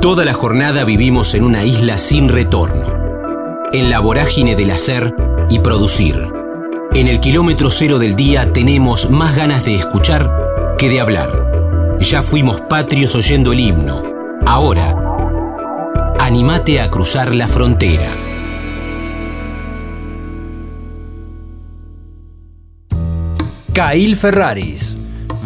Toda la jornada vivimos en una isla sin retorno, en la vorágine del hacer y producir. En el kilómetro cero del día tenemos más ganas de escuchar que de hablar. Ya fuimos patrios oyendo el himno. Ahora, animate a cruzar la frontera. Cail Ferraris.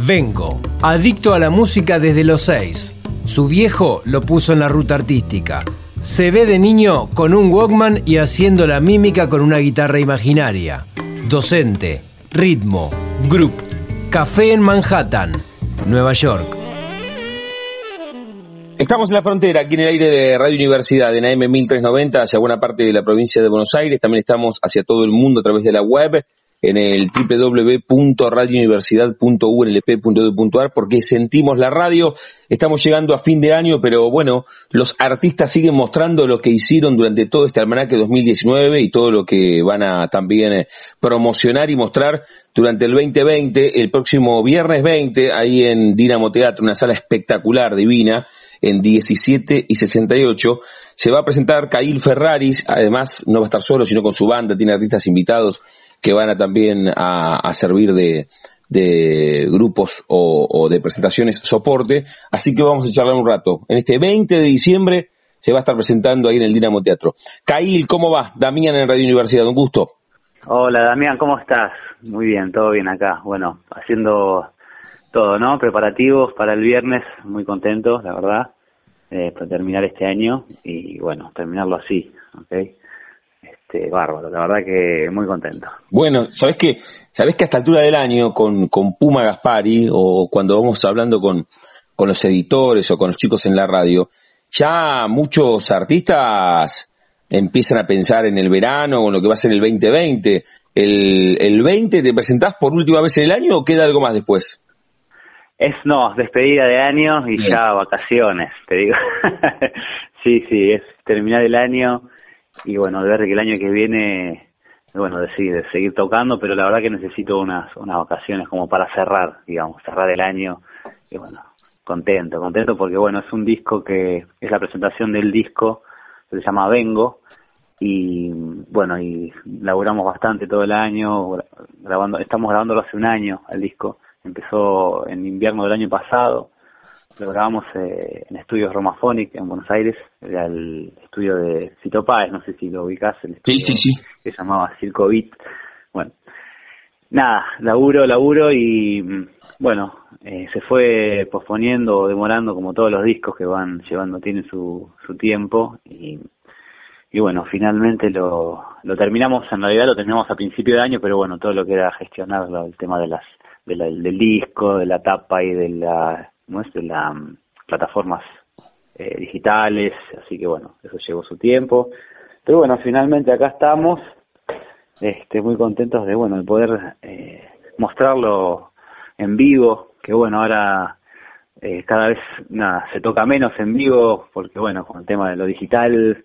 Vengo, adicto a la música desde los seis. Su viejo lo puso en la ruta artística. Se ve de niño con un Walkman y haciendo la mímica con una guitarra imaginaria. Docente, ritmo, group, café en Manhattan, Nueva York. Estamos en la frontera, aquí en el aire de Radio Universidad, en AM 1390, hacia buena parte de la provincia de Buenos Aires. También estamos hacia todo el mundo a través de la web en el www.radiouniversidad.unlp.edu.ar porque sentimos la radio. Estamos llegando a fin de año, pero bueno, los artistas siguen mostrando lo que hicieron durante todo este almanaque 2019 y todo lo que van a también eh, promocionar y mostrar durante el 2020, el próximo viernes 20, ahí en Dinamo Teatro, una sala espectacular, divina, en 17 y 68. Se va a presentar Cail Ferraris, además no va a estar solo, sino con su banda, tiene artistas invitados que van a también a, servir de, grupos o, de presentaciones soporte. Así que vamos a charlar un rato. En este 20 de diciembre se va a estar presentando ahí en el Dinamo Teatro. Cail, ¿cómo va? Damián en Radio Universidad, un gusto. Hola Damián, ¿cómo estás? Muy bien, todo bien acá. Bueno, haciendo todo, ¿no? Preparativos para el viernes, muy contentos, la verdad, eh, para terminar este año y bueno, terminarlo así, ¿ok? Este, bárbaro, la verdad que muy contento. Bueno, sabes que sabes que a esta altura del año con, con Puma Gaspari o cuando vamos hablando con, con los editores o con los chicos en la radio, ya muchos artistas empiezan a pensar en el verano o en lo que va a ser el 2020. ¿El, el 20 te presentás por última vez en el año o queda algo más después? Es no, despedida de año y ya vacaciones, te digo. sí, sí, es terminar el año y bueno, de ver que el año que viene, bueno, decide seguir tocando, pero la verdad que necesito unas, unas vacaciones como para cerrar, digamos, cerrar el año, y bueno, contento, contento porque bueno, es un disco que es la presentación del disco, se llama Vengo, y bueno, y laburamos bastante todo el año, grabando, estamos grabándolo hace un año el disco, empezó en invierno del año pasado, lo grabamos eh, en estudios Romaphonic en Buenos Aires, era el estudio de Cito Páez, no sé si lo ubicás, el estudio que se llamaba Circo Beat. Bueno, nada, laburo, laburo y bueno, eh, se fue posponiendo o demorando como todos los discos que van llevando, tienen su, su tiempo y, y bueno, finalmente lo, lo terminamos, en realidad lo terminamos a principio de año, pero bueno, todo lo que era gestionar el tema de las del disco, de la tapa y de la ¿no? de las mm, plataformas eh, digitales, así que bueno, eso llevó su tiempo. Pero bueno, finalmente acá estamos, este, muy contentos de bueno de poder eh, mostrarlo en vivo, que bueno, ahora eh, cada vez nada, se toca menos en vivo, porque bueno, con el tema de lo digital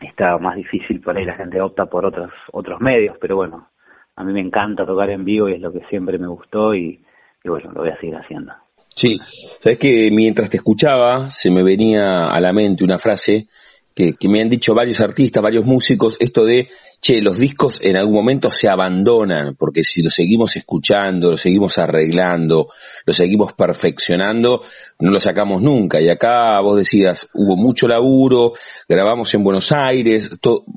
está más difícil por ahí la gente opta por otros otros medios, pero bueno, a mí me encanta tocar en vivo y es lo que siempre me gustó y bueno, lo voy a seguir haciendo. Sí, sabes que mientras te escuchaba se me venía a la mente una frase que, me han dicho varios artistas, varios músicos, esto de, che, los discos en algún momento se abandonan, porque si los seguimos escuchando, los seguimos arreglando, los seguimos perfeccionando, no los sacamos nunca. Y acá vos decías, hubo mucho laburo, grabamos en Buenos Aires,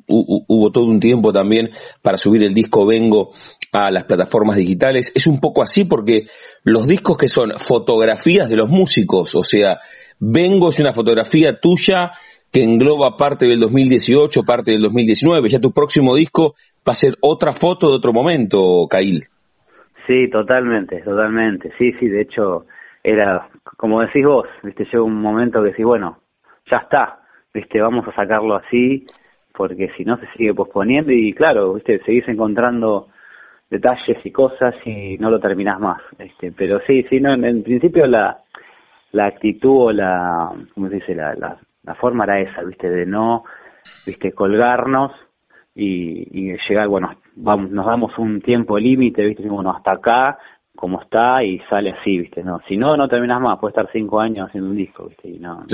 hubo todo un tiempo también para subir el disco Vengo a las plataformas digitales. Es un poco así porque los discos que son fotografías de los músicos, o sea, Vengo es una fotografía tuya que engloba parte del 2018, parte del 2019. Ya tu próximo disco va a ser otra foto de otro momento, Cail. Sí, totalmente, totalmente. Sí, sí, de hecho, era, como decís vos, viste, llega un momento que decís, bueno, ya está, viste, vamos a sacarlo así, porque si no se sigue posponiendo y claro, viste, seguís encontrando detalles y cosas y no lo terminás más. Este, pero sí, sí, no, en, principio la, la actitud o la, ¿cómo se dice? La, la, forma era esa, ¿viste? De no, ¿viste? Colgarnos y, y llegar, bueno, vamos, nos damos un tiempo límite, ¿viste? Bueno, hasta acá, como está y sale así, ¿viste? No, si no, no terminas más, puede estar cinco años haciendo un disco, ¿viste? Y no,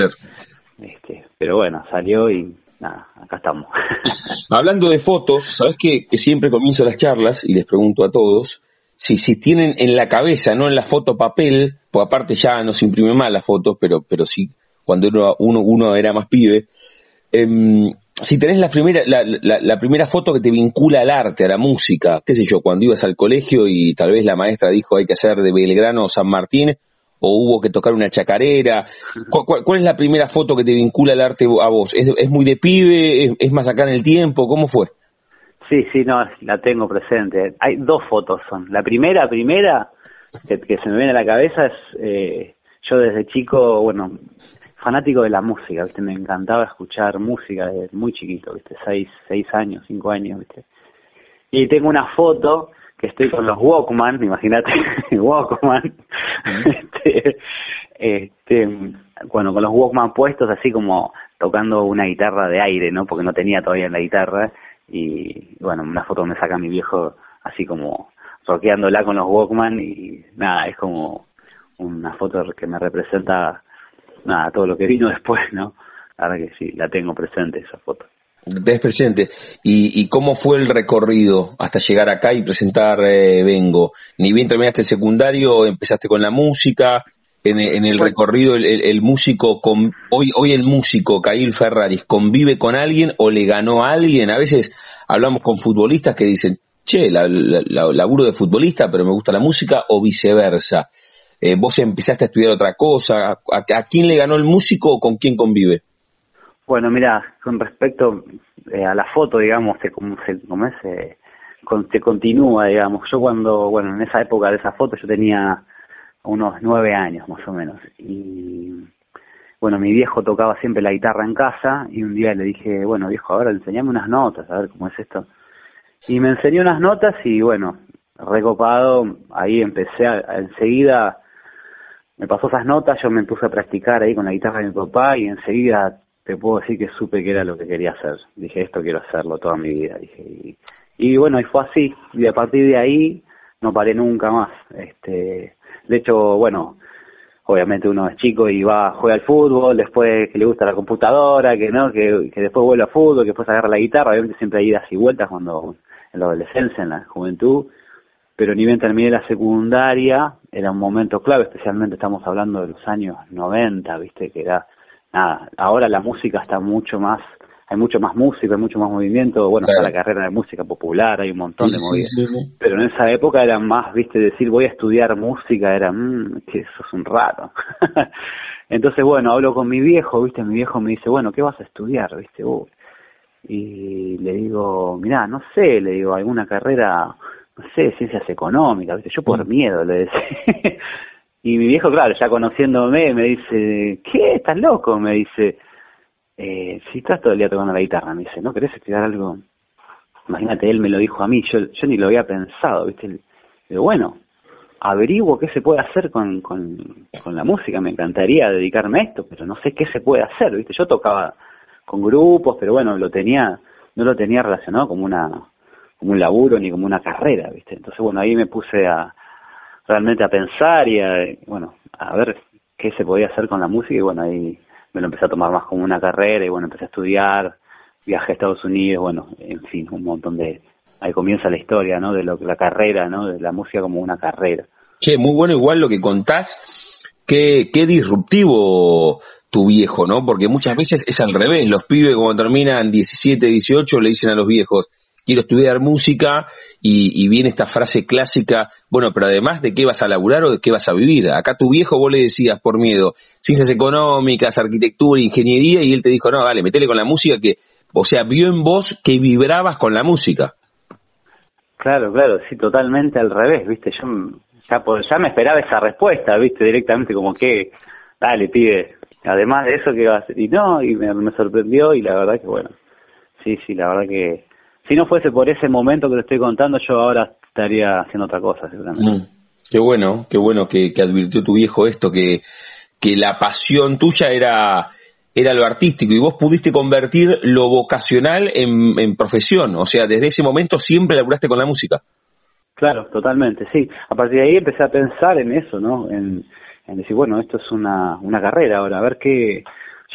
este, pero bueno, salió y nada, acá estamos. Hablando de fotos, sabes que, siempre comienzo las charlas y les pregunto a todos si, si tienen en la cabeza, no en la foto papel, pues aparte ya no se imprime más las fotos, pero, pero sí cuando uno, uno, uno era más pibe, eh, si tenés la primera, la, la, primera foto que te vincula al arte, a la música, qué sé yo, cuando ibas al colegio y tal vez la maestra dijo hay que hacer de Belgrano o San Martín, o hubo que tocar una chacarera. ¿Cuál, es la primera foto que te vincula al arte a vos? ¿Es, muy de pibe? ¿Es, más acá en el tiempo? ¿Cómo fue? Sí, sí, no, la tengo presente. Hay dos fotos son. La primera, primera, que, se me viene a la cabeza es, eh, yo desde chico, bueno, fanático de la música, ¿viste? Me encantaba escuchar música desde muy chiquito, ¿viste? Seis, seis años, cinco años, ¿viste? Y tengo una foto que estoy con los Walkman, imagínate, Walkman, este, este, bueno, con los Walkman puestos así como tocando una guitarra de aire, ¿no? Porque no tenía todavía la guitarra y, bueno, una foto me saca mi viejo así como rockeándola con los Walkman y nada, es como una foto que me representa nada, todo lo que vino después, ¿no? Ahora que sí, la tengo presente esa foto. Ves presente. ¿Y, ¿Y, cómo fue el recorrido hasta llegar acá y presentar eh, Vengo? Ni bien terminaste el secundario, empezaste con la música. En, el recorrido, el, músico, con, hoy, hoy el músico, Cail Ferraris, ¿convive con alguien o le ganó a alguien? A veces hablamos con futbolistas que dicen, che, la, la, laburo de futbolista, pero me gusta la música, o viceversa. Eh, vos empezaste a estudiar otra cosa, ¿A, quién le ganó el músico o con quién convive? Bueno, mira, con respecto eh, a la foto, digamos, se, como se, como se, se continúa, digamos. Yo cuando, bueno, en esa época de esa foto yo tenía unos nueve años más o menos y bueno, mi viejo tocaba siempre la guitarra en casa y un día le dije, bueno, viejo, ahora enseñame unas notas, a ver cómo es esto. Y me enseñó unas notas y bueno, recopado, ahí empecé a, enseguida me pasó esas notas, yo me puse a practicar ahí con la guitarra de mi papá y enseguida te puedo decir que supe que era lo que quería hacer. Dije, esto quiero hacerlo toda mi vida. Dije, y, bueno, y fue así. Y a partir de ahí no paré nunca más. Este, de hecho, bueno, obviamente uno es chico y va, juega al fútbol, después que le gusta la computadora, que no, que, después vuelve al fútbol, que después agarra la guitarra, obviamente siempre hay idas y vueltas cuando en la adolescencia, en la juventud pero ni bien terminé la secundaria, era un momento clave, especialmente estamos hablando de los años 90, viste, que era, nada, ahora la música está mucho más, hay mucho más música, hay mucho más movimiento, bueno, está la carrera de música popular, hay un montón de movidas, pero en esa época era más, viste, decir voy a estudiar música, era, mmm, que eso es un raro. Entonces, bueno, hablo con mi viejo, viste, mi viejo me dice, bueno, ¿qué vas a estudiar, viste? y le digo, mirá, no sé, le digo, alguna carrera no sé, ciencias económicas, ¿viste? Yo por mm. miedo le decía. y mi viejo, claro, ya conociéndome, me dice, ¿qué? ¿Estás loco? Me dice, eh, si estás todo el día tocando la guitarra, me dice, ¿no querés estudiar algo? Imagínate, él me lo dijo a mí, yo, yo ni lo había pensado, ¿viste? Pero bueno, averiguo qué se puede hacer con, con, con la música, me encantaría dedicarme a esto, pero no sé qué se puede hacer, ¿viste? Yo tocaba con grupos, pero bueno, lo tenía, no lo tenía relacionado como una como un laburo ni como una carrera, ¿viste? Entonces, bueno, ahí me puse a realmente a pensar y a, bueno, a ver qué se podía hacer con la música y bueno, ahí me lo empecé a tomar más como una carrera y bueno, empecé a estudiar, viajé a Estados Unidos, bueno, en fin, un montón de... Ahí comienza la historia, ¿no? De lo, la carrera, ¿no? De la música como una carrera. Che, muy bueno igual lo que contás, qué, qué disruptivo tu viejo, ¿no? Porque muchas veces es al revés, los pibes cuando terminan 17, 18 le dicen a los viejos, quiero estudiar música y, viene esta frase clásica, bueno, pero además de qué vas a laburar o de qué vas a vivir. Acá tu viejo vos le decías por miedo, ciencias económicas, arquitectura, ingeniería, y él te dijo, no, dale, metele con la música que, o sea, vio en vos que vibrabas con la música. Claro, claro, sí, totalmente al revés, viste, yo ya, ya me esperaba esa respuesta, viste, directamente como que, dale, pide, además de eso que va a hacer, y no, y me sorprendió y la verdad que bueno, sí, sí, la verdad que si no fuese por ese momento que le estoy contando, yo ahora estaría haciendo otra cosa, seguramente. Mm, qué bueno, qué bueno que, advirtió tu viejo esto, que, que la pasión tuya era, era lo artístico y vos pudiste convertir lo vocacional en, profesión. O sea, desde ese momento siempre laburaste con la música. Claro, totalmente, sí. A partir de ahí empecé a pensar en eso, ¿no? En, en decir, bueno, esto es una, una carrera ahora, a ver qué,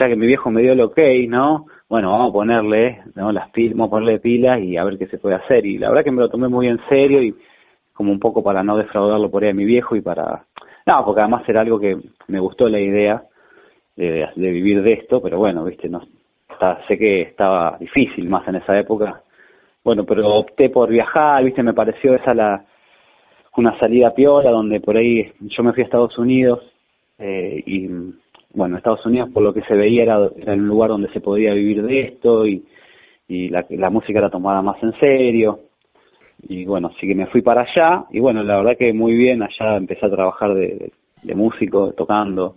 ya que mi viejo me dio el ok, ¿no? Bueno, vamos a ponerle, ¿no? Las pilas, vamos a ponerle pilas y a ver qué se puede hacer. Y la verdad que me lo tomé muy en serio y como un poco para no defraudarlo por ahí a mi viejo y para... No, porque además era algo que me gustó la idea de, de vivir de esto, pero bueno, viste, no, sé que estaba difícil más en esa época. Bueno, pero opté por viajar, viste, me pareció esa la una salida piola donde por ahí yo me fui a Estados Unidos eh, y bueno, Estados Unidos por lo que se veía era, era un lugar donde se podía vivir de esto y, y la, la música era tomada más en serio y bueno, así que me fui para allá y bueno, la verdad que muy bien, allá empecé a trabajar de, de, músico, tocando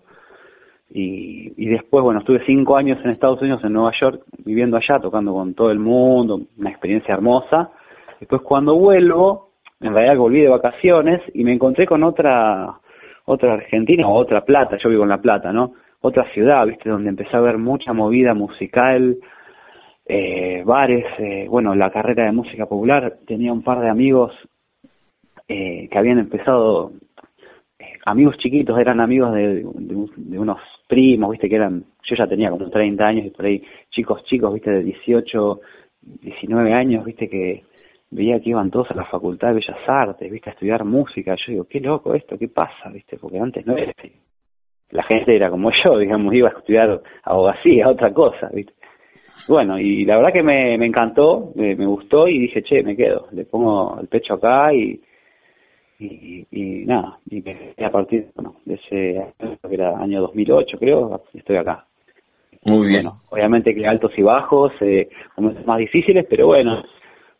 y, y después, bueno, estuve cinco años en Estados Unidos, en Nueva York, viviendo allá, tocando con todo el mundo, una experiencia hermosa. Después cuando vuelvo, en realidad volví de vacaciones y me encontré con otra otra Argentina o otra Plata, yo vivo en La Plata, ¿no? Otra ciudad, ¿viste? Donde empecé a ver mucha movida musical, eh, bares, eh, bueno, la carrera de música popular, tenía un par de amigos eh, que habían empezado, eh, amigos chiquitos, eran amigos de, de, unos primos, ¿viste? Que eran, yo ya tenía como 30 años y por ahí chicos chicos, ¿viste? De 18, 19 años, ¿viste? Que veía que iban todos a la Facultad de Bellas Artes, viste, a estudiar música. Yo digo, qué loco esto, qué pasa, viste, porque antes no era así. La gente era como yo, digamos, iba a estudiar abogacía, otra cosa, viste. Bueno, y la verdad que me, me encantó, me, gustó y dije, che, me quedo, le pongo el pecho acá y, y, y nada, y a partir bueno, de ese año, que era año 2008 creo, estoy acá. Muy bien. Bueno, obviamente que altos y bajos, eh, momentos más difíciles, pero bueno,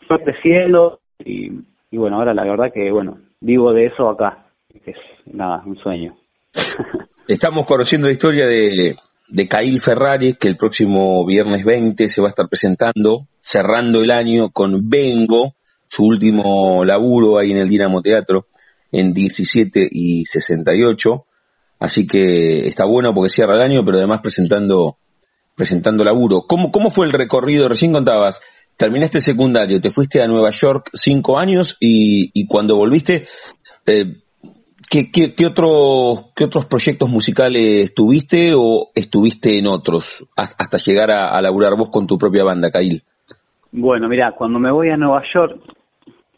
fue creciendo y, y bueno, ahora la verdad que, bueno, vivo de eso acá, que es nada, un sueño. Estamos conociendo la historia de, de Cail Ferrari, que el próximo viernes 20 se va a estar presentando, cerrando el año con Vengo, su último laburo ahí en el Dinamo Teatro, en 17 y 68. Así que está bueno porque cierra el año, pero además presentando presentando laburo. ¿Cómo, ¿Cómo fue el recorrido? Recién contabas, terminaste secundario, te fuiste a Nueva York cinco años y, y cuando volviste, eh, ¿qué, qué, qué, otro, ¿qué otros proyectos musicales tuviste o estuviste en otros hasta llegar a, a laburar vos con tu propia banda, Cail? Bueno, mira, cuando me voy a Nueva York,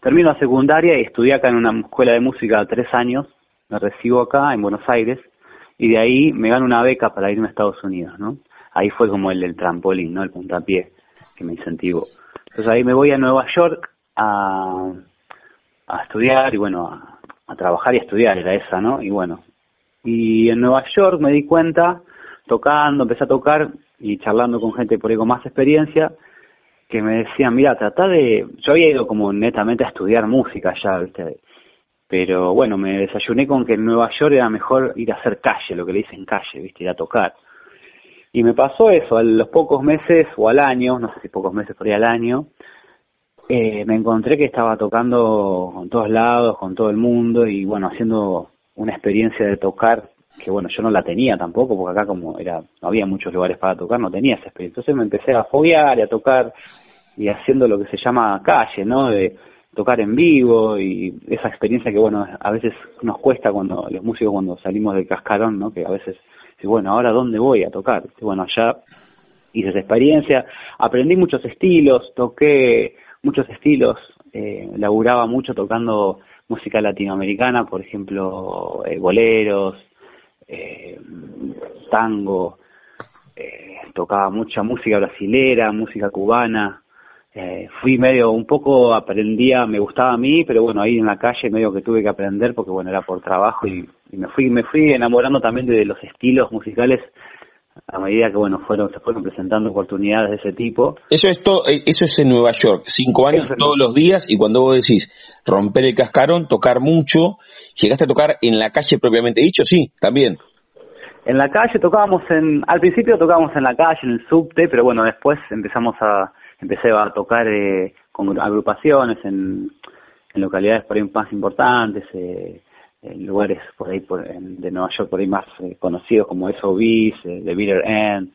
termino la secundaria y estudié acá en una escuela de música tres años, me recibo acá en Buenos Aires y de ahí me gano una beca para irme a Estados Unidos, ¿no? Ahí fue como el, el trampolín, ¿no? El puntapié que me incentivó. Entonces ahí me voy a Nueva York a, a estudiar y bueno, a, a trabajar y a estudiar, era esa, ¿no? Y bueno, y en Nueva York me di cuenta, tocando, empecé a tocar y charlando con gente por ahí con más experiencia, que me decían, mira, trata de... Yo había ido como netamente a estudiar música ya, ¿viste? Pero bueno, me desayuné con que en Nueva York era mejor ir a hacer calle, lo que le dicen calle, ¿viste? Ir a tocar. Y me pasó eso, a los pocos meses o al año, no sé si pocos meses por ahí al año, eh, me encontré que estaba tocando con todos lados, con todo el mundo y bueno, haciendo una experiencia de tocar que bueno, yo no la tenía tampoco, porque acá como era, no había muchos lugares para tocar, no tenía esa experiencia. Entonces me empecé a foguear y a tocar y haciendo lo que se llama calle, ¿no? De tocar en vivo y esa experiencia que bueno, a veces nos cuesta cuando los músicos cuando salimos del cascarón, ¿no? Que a veces bueno, ahora dónde voy a tocar. Bueno, allá hice esa experiencia, aprendí muchos estilos, toqué muchos estilos, eh, laburaba mucho tocando música latinoamericana, por ejemplo, eh, boleros, eh, tango, eh, tocaba mucha música brasilera, música cubana, eh, fui medio, un poco aprendía, me gustaba a mí, pero bueno, ahí en la calle medio que tuve que aprender porque bueno, era por trabajo y, y me fui me fui enamorando también de los estilos musicales a medida que bueno fueron se fueron presentando oportunidades de ese tipo. Eso es todo, eh, eso es en Nueva York, cinco años todos los días y cuando vos decís romper el cascarón, tocar mucho, llegaste a tocar en la calle propiamente dicho, sí, también. En la calle tocábamos en, al principio tocábamos en la calle, en el subte, pero bueno después empezamos a empecé a tocar eh, con agrupaciones en, en localidades por ahí más importantes, eh, lugares por ahí por, en, de Nueva York por ahí más eh, conocidos como SOBs, eh, The Bitter End.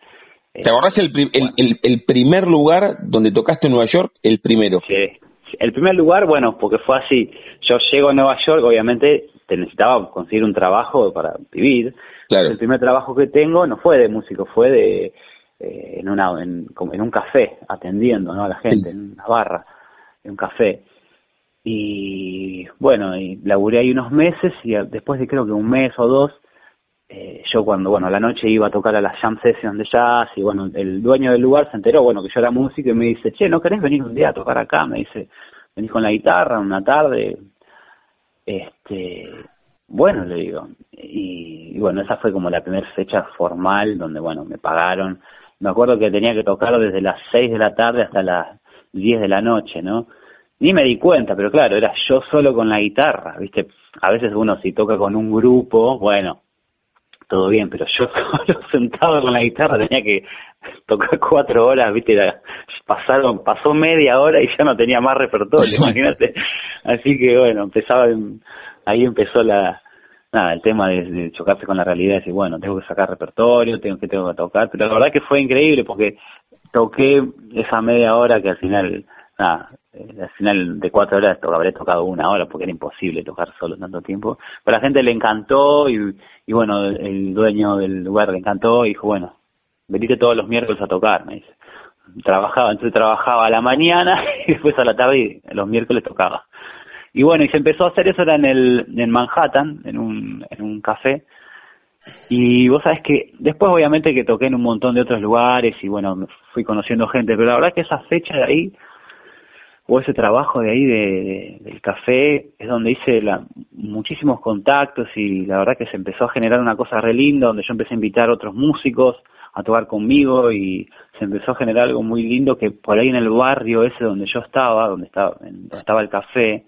Eh, ¿Te acordaste el, el, el, el, primer lugar donde tocaste en Nueva York? El primero. Sí, el primer lugar, bueno, porque fue así. Yo llego a Nueva York, obviamente te necesitaba conseguir un trabajo para vivir. Claro. El primer trabajo que tengo no fue de músico, fue de eh, en una en, en, un café atendiendo ¿no? a la gente, en una barra, en un café. Y bueno, y laburé ahí unos meses y después de creo que un mes o dos, eh, yo cuando, bueno, a la noche iba a tocar a la jam session de jazz y bueno, el dueño del lugar se enteró, bueno, que yo era músico y me dice, che, ¿no querés venir un día a tocar acá? Me dice, venís con la guitarra una tarde. Este, bueno, le digo. Y, bueno, esa fue como la primera fecha formal donde, bueno, me pagaron. Me acuerdo que tenía que tocar desde las 6 de la tarde hasta las 10 de la noche, ¿no? Ni me di cuenta, pero claro, era yo solo con la guitarra, ¿viste? A veces uno si toca con un grupo, bueno, todo bien, pero yo solo sentado con la guitarra tenía que tocar cuatro horas, viste, pasaron, pasó media hora y ya no tenía más repertorio, imagínate. Así que bueno, empezaba, ahí empezó la, nada, el tema de, chocarse con la realidad, decir, bueno, tengo que sacar repertorio, tengo que tengo que tocar, pero la verdad que fue increíble porque toqué esa media hora que al final, nada, eh, al final de cuatro horas habré tocado una hora porque era imposible tocar solo tanto tiempo, pero la gente le encantó y, y bueno, el dueño del lugar le encantó y dijo, bueno, venite todos los miércoles a tocar, me dice. Trabajaba, entonces trabajaba a la mañana y después a la tarde y los miércoles tocaba. Y bueno, y se empezó a hacer eso era en el en Manhattan, en un, en un café. Y vos sabés que después obviamente que toqué en un montón de otros lugares y bueno, fui conociendo gente, pero la verdad que esa fecha de ahí o ese trabajo de ahí de, del café es donde hice la, muchísimos contactos y la verdad que se empezó a generar una cosa re linda donde yo empecé a invitar a otros músicos a tocar conmigo y se empezó a generar algo muy lindo que por ahí en el barrio ese donde yo estaba, donde estaba, donde estaba el café,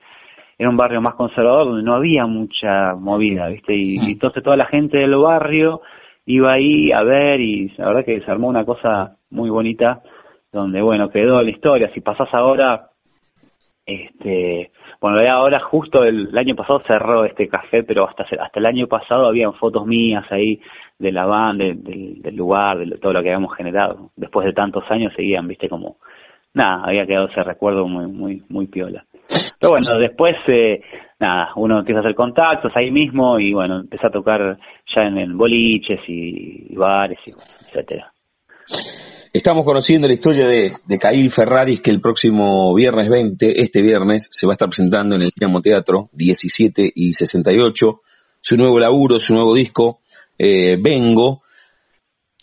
era un barrio más conservador donde no había mucha movida, ¿viste? Y, mm. entonces toda la gente del barrio iba ahí a ver y la verdad que se armó una cosa muy bonita donde, bueno, quedó la historia. Si pasás ahora, este, bueno, ahora justo el, año pasado cerró este café, pero hasta, hasta el año pasado habían fotos mías ahí de la banda, del lugar, de todo lo que habíamos generado. Después de tantos años seguían, viste, como, nada, había quedado ese recuerdo muy, muy, muy piola. Pero bueno, después, eh, nada, uno empieza a hacer contactos ahí mismo y bueno, empieza a tocar ya en, boliches y, bares, y, etcétera. Estamos conociendo la historia de, de Cail Ferraris, que el próximo viernes 20, este viernes, se va a estar presentando en el Dinamo Teatro, 17 y 68, su nuevo laburo, su nuevo disco, eh, Vengo.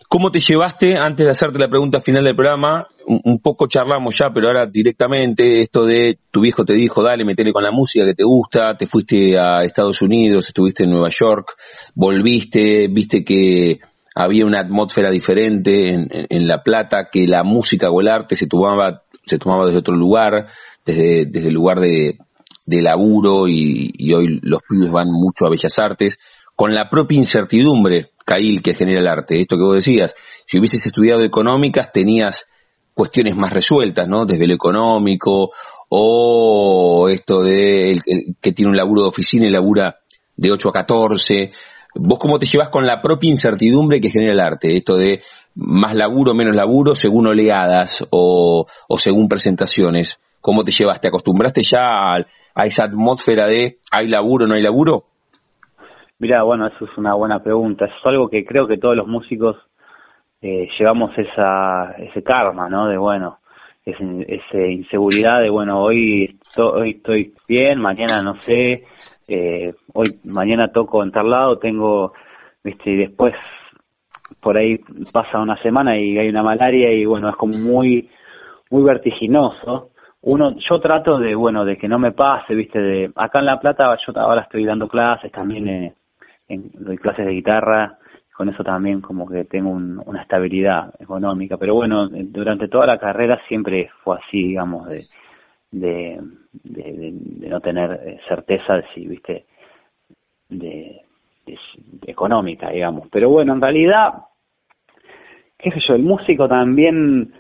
¿Cómo te llevaste, antes de hacerte la pregunta final del programa, un, poco charlamos ya, pero ahora directamente, esto de tu viejo te dijo, dale, metele con la música que te gusta, te fuiste a Estados Unidos, estuviste en Nueva York, volviste, viste que había una atmósfera diferente en, La Plata, que la música o el arte se tomaba, se tomaba desde otro lugar, desde, desde el lugar de, de laburo y, hoy los pibes van mucho a Bellas Artes con la propia incertidumbre, Cail, que genera el arte. Esto que vos decías, si hubieses estudiado económicas tenías cuestiones más resueltas, ¿no? Desde lo económico o esto de que tiene un laburo de oficina y labura de 8 a 14. ¿Vos cómo te llevas con la propia incertidumbre que genera el arte? Esto de más laburo, menos laburo, según oleadas o, o según presentaciones. ¿Cómo te llevas? ¿Te acostumbraste ya a, a esa atmósfera de hay laburo, no hay laburo? Mira, bueno, eso es una buena pregunta. Es algo que creo que todos los músicos eh, llevamos esa, ese karma, ¿no? De bueno, esa inseguridad de bueno, hoy, hoy estoy bien, mañana no sé, eh, hoy, mañana toco en tal lado, tengo, viste, y después por ahí pasa una semana y hay una malaria y bueno, es como muy, muy vertiginoso. Uno yo trato de bueno de que no me pase viste de acá en la plata yo ahora estoy dando clases también eh, en, doy clases de guitarra, con eso también como que tengo una estabilidad económica, pero bueno, durante toda la carrera siempre fue así, digamos, de, de, de, no tener eh, certeza de si, viste, de, económica, digamos. Pero bueno, en realidad, qué sé yo, el músico también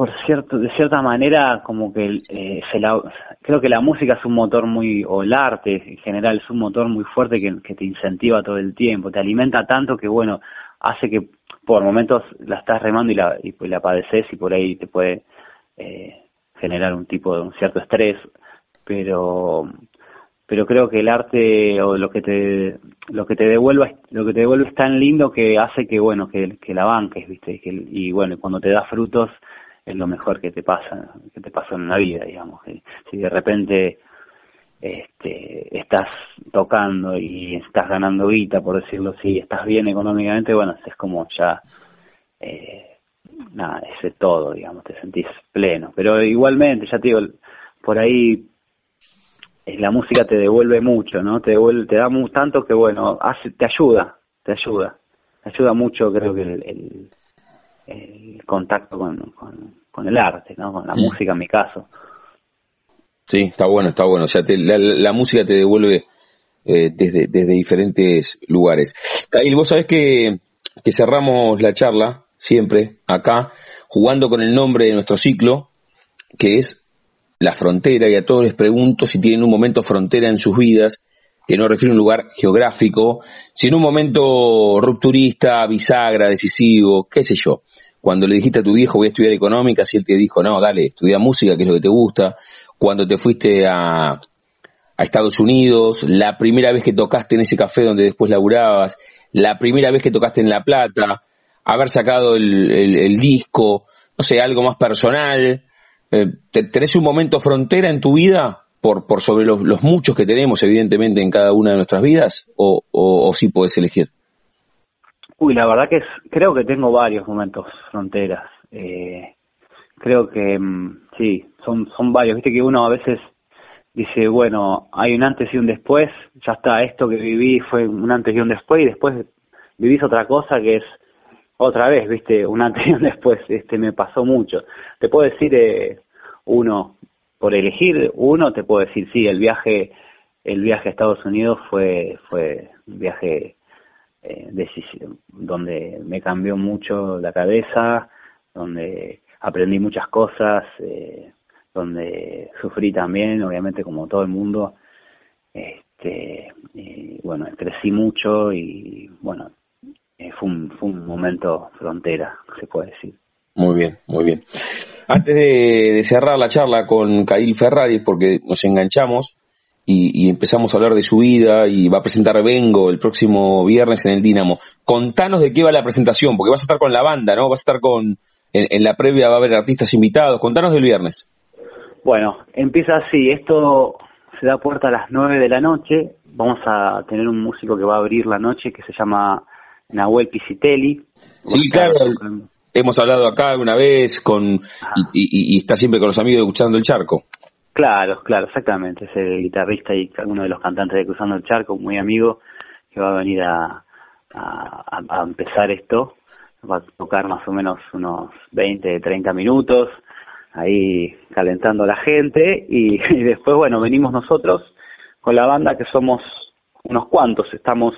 por cierto, de cierta manera, como que eh, se la, creo que la música es un motor muy, o el arte en general es un motor muy fuerte que, te incentiva todo el tiempo, te alimenta tanto que, bueno, hace que por momentos la estás remando y la, y la padeces y por ahí te puede eh, generar un tipo de un cierto estrés, pero pero creo que el arte o lo que te lo que te devuelva lo que te devuelve es tan lindo que hace que bueno que, la banques viste que, y bueno cuando te da frutos es lo mejor que te pasa que te pasa en la vida digamos si de repente este estás tocando y estás ganando guita por decirlo así estás bien económicamente bueno es como ya eh, nada es todo digamos te sentís pleno pero igualmente ya te digo por ahí eh, la música te devuelve mucho, ¿no? Te devuelve, te da tanto que, bueno, hace, te ayuda, te ayuda. Te ayuda mucho, creo que el, el, contacto con, con, el arte, ¿no? Con la música en mi caso. Sí, está bueno, está bueno. O sea, la, música te devuelve eh, desde, desde diferentes lugares. Y vos sabés que, que cerramos la charla siempre acá jugando con el nombre de nuestro ciclo, que es la frontera y a todos les pregunto si tienen un momento frontera en sus vidas, que no refiere a un lugar geográfico, sino un momento rupturista, bisagra, decisivo, qué sé yo. Cuando le dijiste a tu viejo voy a estudiar económica, si él te dijo, no, dale, estudia música, que es lo que te gusta. Cuando te fuiste a, a Estados Unidos, la primera vez que tocaste en ese café donde después laburabas, la primera vez que tocaste en La Plata, haber sacado el, el disco, no sé, algo más personal, eh, ¿Tenés un momento frontera en tu vida por, por sobre los, muchos que tenemos, evidentemente, en cada una de nuestras vidas? ¿O, o, sí puedes elegir? Uy, la verdad que creo que tengo varios momentos fronteras. Eh, creo que mm, sí, son, son varios. Viste que uno a veces dice, bueno, hay un antes y un después, ya está, esto que viví fue un antes y un después, y después vivís otra cosa que es otra vez, viste, un antes y un después, este, me pasó mucho. Te puedo decir eh, uno, por elegir uno, te puedo decir, sí, el viaje, el viaje a Estados Unidos fue, fue un viaje eh, donde me cambió mucho la cabeza, donde aprendí muchas cosas, eh, donde sufrí también, obviamente como todo el mundo, este, y, bueno, crecí mucho y bueno, eh, fue, un, fue un momento frontera, se puede decir. Muy bien, muy bien. Antes de, cerrar la charla con Cail Ferrari, porque nos enganchamos y, empezamos a hablar de su vida y va a presentar Vengo el próximo viernes en el Dínamo, contanos de qué va la presentación, porque vas a estar con la banda, ¿no? Vas a estar con, en, la previa va a haber artistas invitados, contanos del viernes. Bueno, empieza así, esto se da puerta a las 9 de la noche, vamos a tener un músico que va a abrir la noche que se llama Nahuel Pisitelli. Sí, claro, hemos hablado acá una vez con y, está siempre con los amigos de Cruzando el Charco. Claro, claro, exactamente. Es el guitarrista y uno de los cantantes de Cruzando el Charco, muy amigo, que va a venir a, a, empezar esto. Va a tocar más o menos unos 20, 30 minutos, ahí calentando a la gente. Y, y después, bueno, venimos nosotros con la banda que somos unos cuantos. Estamos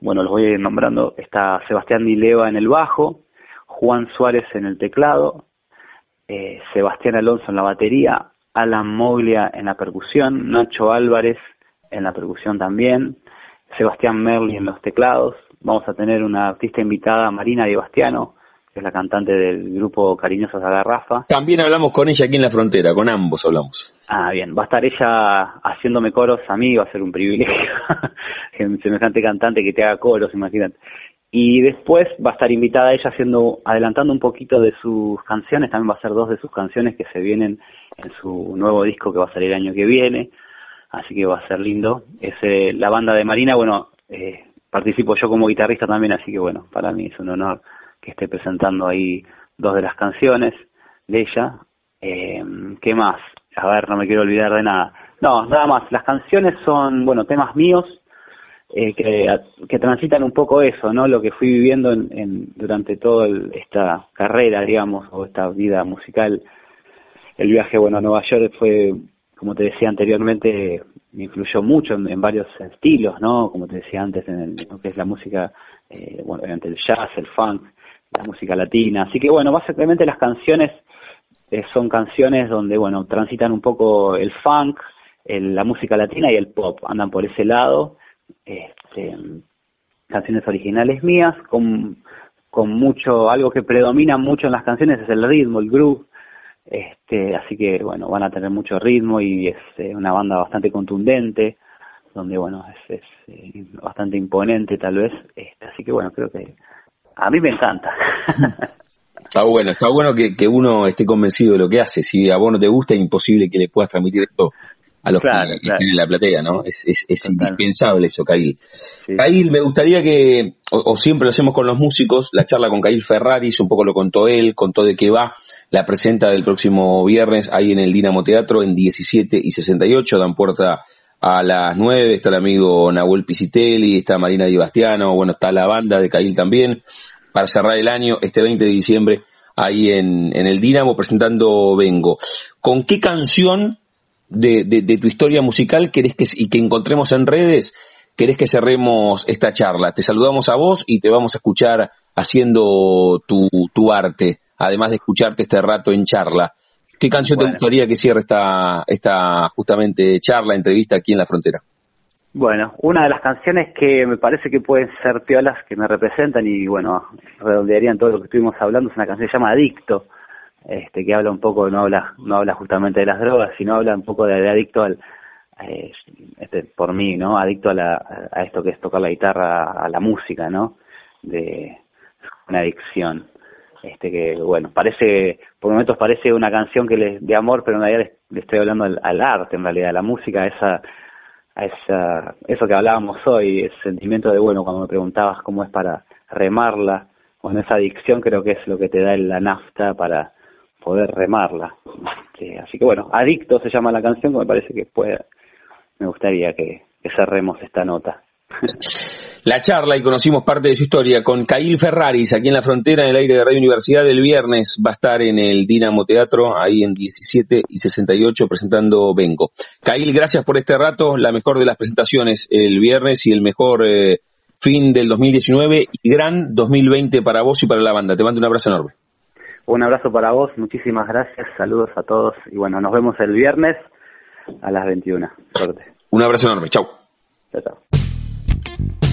bueno, los voy a ir nombrando, está Sebastián Dileva en el bajo, Juan Suárez en el teclado, eh, Sebastián Alonso en la batería, Alan Moglia en la percusión, Nacho Álvarez en la percusión también, Sebastián Merli en los teclados, vamos a tener una artista invitada, Marina Di Bastiano, que es la cantante del grupo Cariñosos a Garrafa. También hablamos con ella aquí en la frontera, con ambos hablamos. Ah, bien, va a estar ella haciéndome coros a mí, va a ser un privilegio. semejante cantante que te haga coros, imagínate. Y después va a estar invitada ella haciendo, adelantando un poquito de sus canciones, también va a ser dos de sus canciones que se vienen en su nuevo disco que va a salir el año que viene, así que va a ser lindo. Es eh, la banda de Marina, bueno, eh, participo yo como guitarrista también, así que bueno, para mí es un honor que esté presentando ahí dos de las canciones de ella. Eh, ¿Qué más? A ver, no me quiero olvidar de nada. No, nada más. Las canciones son, bueno, temas míos eh, que, transitan un poco eso, ¿no? Lo que fui viviendo en, durante toda esta carrera, digamos, o esta vida musical. El viaje, bueno, a Nueva York fue, como te decía anteriormente, me influyó mucho en, varios estilos, ¿no? Como te decía antes, en lo que es la música, eh, bueno, obviamente el jazz, el funk, la música latina. Así que bueno, básicamente las canciones eh, son canciones donde, bueno, transitan un poco el funk, la música latina y el pop, andan por ese lado. Este, canciones originales mías con, con mucho, algo que predomina mucho en las canciones es el ritmo, el groove. Este, así que bueno, van a tener mucho ritmo y es eh, una banda bastante contundente, donde bueno, es, eh, bastante imponente tal vez. Este, así que bueno, creo que a mí me encanta. Está bueno, está bueno que, que, uno esté convencido de lo que hace. Si a vos no te gusta, es imposible que le puedas transmitir esto a los que, en la platea, ¿no? Es, es, es indispensable eso, Cail. Sí. me gustaría que, o, siempre lo hacemos con los músicos, la charla con Cail Ferraris, un poco lo contó él, contó de qué va, la presenta del próximo viernes ahí en el Dinamo Teatro en 17 y 68, dan puerta a las 9, está el amigo Nahuel Pisitelli, está Marina Di Bastiano, bueno, está la banda de Cail también, para cerrar el año, este 20 de diciembre, ahí en, el Dinamo presentando Vengo. ¿Con qué canción de, de, tu historia musical querés que, y que encontremos en redes querés que cerremos esta charla? Te saludamos a vos y te vamos a escuchar haciendo tu, tu arte, además de escucharte este rato en charla. ¿Qué canción te gustaría que cierre esta, esta justamente charla, entrevista aquí en la frontera? Bueno, una de las canciones que me parece que pueden ser piolas que me representan y bueno, redondearían todo lo que estuvimos hablando es una canción que se llama Adicto, este, que habla un poco, no habla, no habla justamente de las drogas, sino habla un poco de, adicto al, eh, este, por mí, ¿no? Adicto a, la, a esto que es tocar la guitarra, a la música, ¿no? De una adicción. Este que, bueno, parece, por momentos parece una canción que le, de amor, pero en realidad le, estoy hablando al, arte, en realidad, a la música, esa a esa, eso que hablábamos hoy, ese sentimiento de, bueno, cuando me preguntabas cómo es para remarla, bueno, esa adicción creo que es lo que te da la nafta para poder remarla. así que bueno, Adicto se llama la canción, que me parece que puede, me gustaría que cerremos esta nota. La charla y conocimos parte de su historia con Cail Ferraris, aquí en la frontera, en el aire de Radio Universidad. El viernes va a estar en el Dinamo Teatro, ahí en 17 y 68, presentando Vengo. Cail, gracias por este rato. La mejor de las presentaciones el viernes y el mejor eh, fin del 2019 y gran 2020 para vos y para la banda. Te mando un abrazo enorme. Un abrazo para vos, muchísimas gracias, saludos a todos y bueno, nos vemos el viernes a las 21. Suerte. Un abrazo enorme, chau. Chao, chao. thank you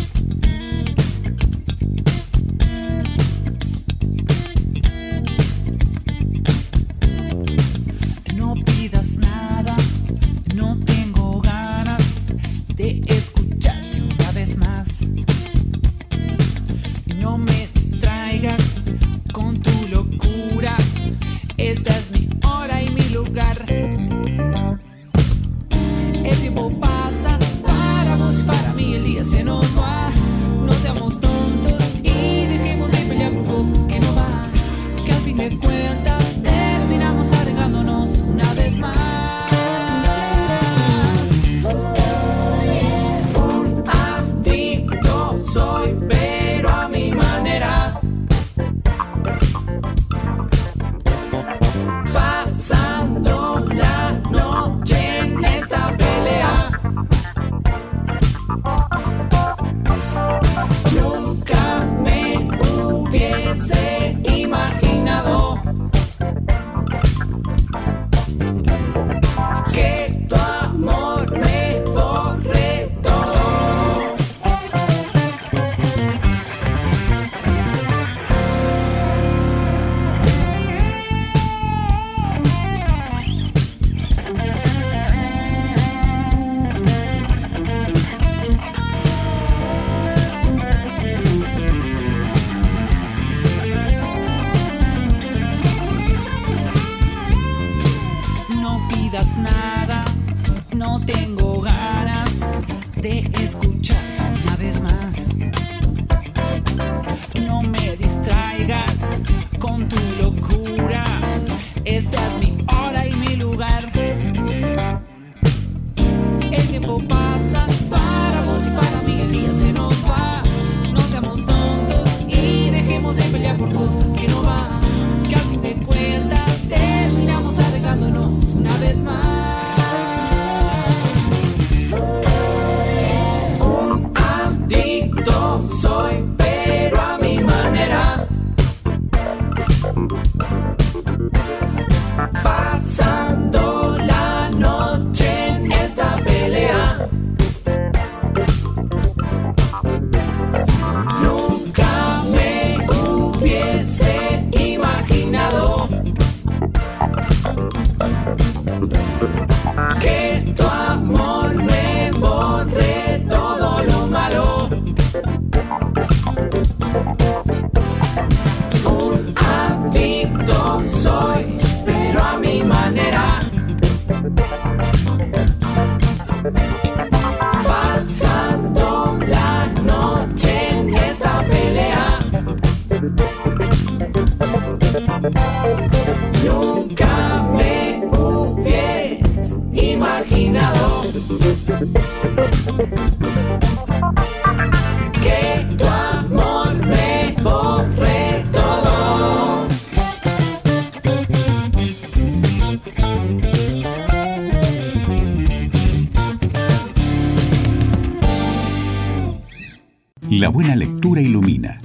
buena lectura ilumina.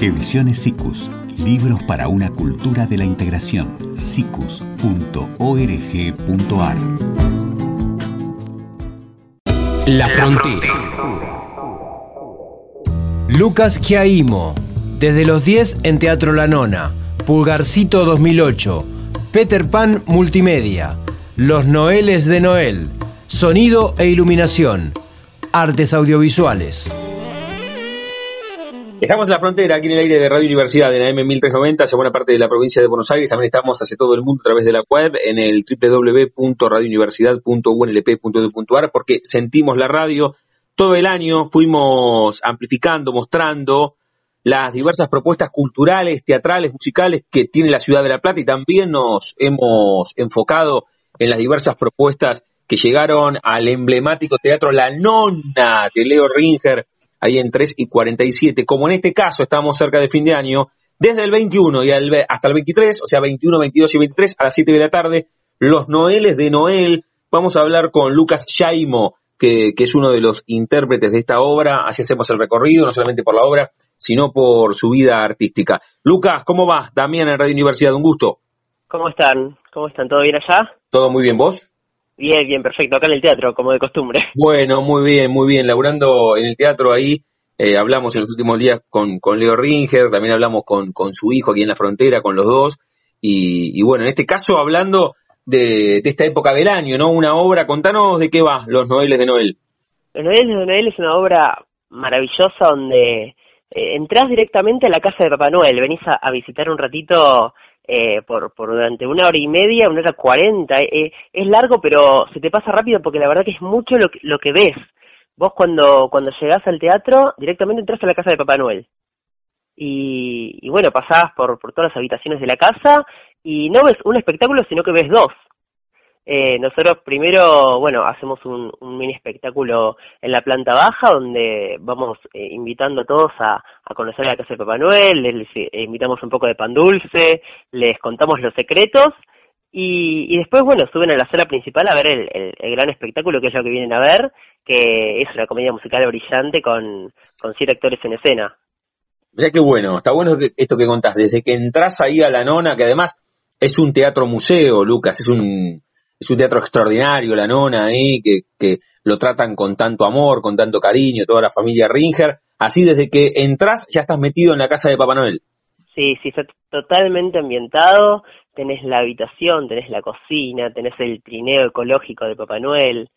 Ediciones SICUS. Libros para una cultura de la integración. sicus.org.ar. La frontera. Lucas Chiaimo. Desde los 10 en Teatro La Nona. Pulgarcito 2008. Peter Pan Multimedia. Los Noeles de Noel. Sonido e iluminación. Artes audiovisuales. En la frontera, aquí en el aire de Radio Universidad, en la M1390, hacia buena parte de la provincia de Buenos Aires. También estamos hacia todo el mundo a través de la web, en el www.radiouniversidad.unlp.edu.ar, porque sentimos la radio. Todo el año fuimos amplificando, mostrando las diversas propuestas culturales, teatrales, musicales que tiene la ciudad de La Plata y también nos hemos enfocado en las diversas propuestas que llegaron al emblemático teatro La Nona de Leo Ringer, ahí en 3 y 47. Como en este caso estamos cerca de fin de año, desde el 21 y hasta el 23, o sea, 21, 22 y 23 a las 7 de la tarde, los Noeles de Noel. Vamos a hablar con Lucas Shaimo, que, que, es uno de los intérpretes de esta obra. Así hacemos el recorrido, no solamente por la obra, sino por su vida artística. Lucas, ¿cómo va? También en Radio Universidad, un gusto. ¿Cómo están? ¿Cómo están? ¿Todo bien allá? Todo muy bien, ¿vos? Bien, bien, perfecto. Acá en el teatro, como de costumbre. Bueno, muy bien, muy bien. Laburando en el teatro ahí, eh, hablamos en los últimos días con, con Leo Ringer, también hablamos con, con, su hijo aquí en la frontera, con los dos. Y, y bueno, en este caso hablando de, de, esta época del año, ¿no? Una obra, contanos de qué va, Los Noeles de Noel. Los Noeles de Noel es una obra maravillosa donde eh, entras directamente a la casa de Papá Noel, venís a, a visitar un ratito eh, por, por durante una hora y media, una hora cuarenta. Eh, es largo, pero se te pasa rápido porque la verdad que es mucho lo que, lo que ves. Vos cuando, cuando llegás al teatro, directamente entras a la casa de Papá Noel. Y, y bueno, pasás por, por todas las habitaciones de la casa y no ves un espectáculo, sino que ves dos. Eh, nosotros primero, bueno, hacemos un, mini espectáculo en la planta baja donde vamos eh, invitando a todos a, a, conocer la casa de Papá Noel, les, eh, invitamos un poco de pan dulce, les contamos los secretos y, después, bueno, suben a la sala principal a ver el, gran espectáculo que es lo que vienen a ver, que es una comedia musical brillante con, con siete actores en escena. Mira qué bueno, está bueno esto que contás, desde que entras ahí a la nona, que además es un teatro museo, Lucas, es un es un teatro extraordinario, la nona ahí, que, que lo tratan con tanto amor, con tanto cariño, toda la familia Ringer. Así desde que entras ya estás metido en la casa de Papá Noel. Sí, sí, está totalmente ambientado. Tenés la habitación, tenés la cocina, tenés el trineo ecológico de Papá Noel.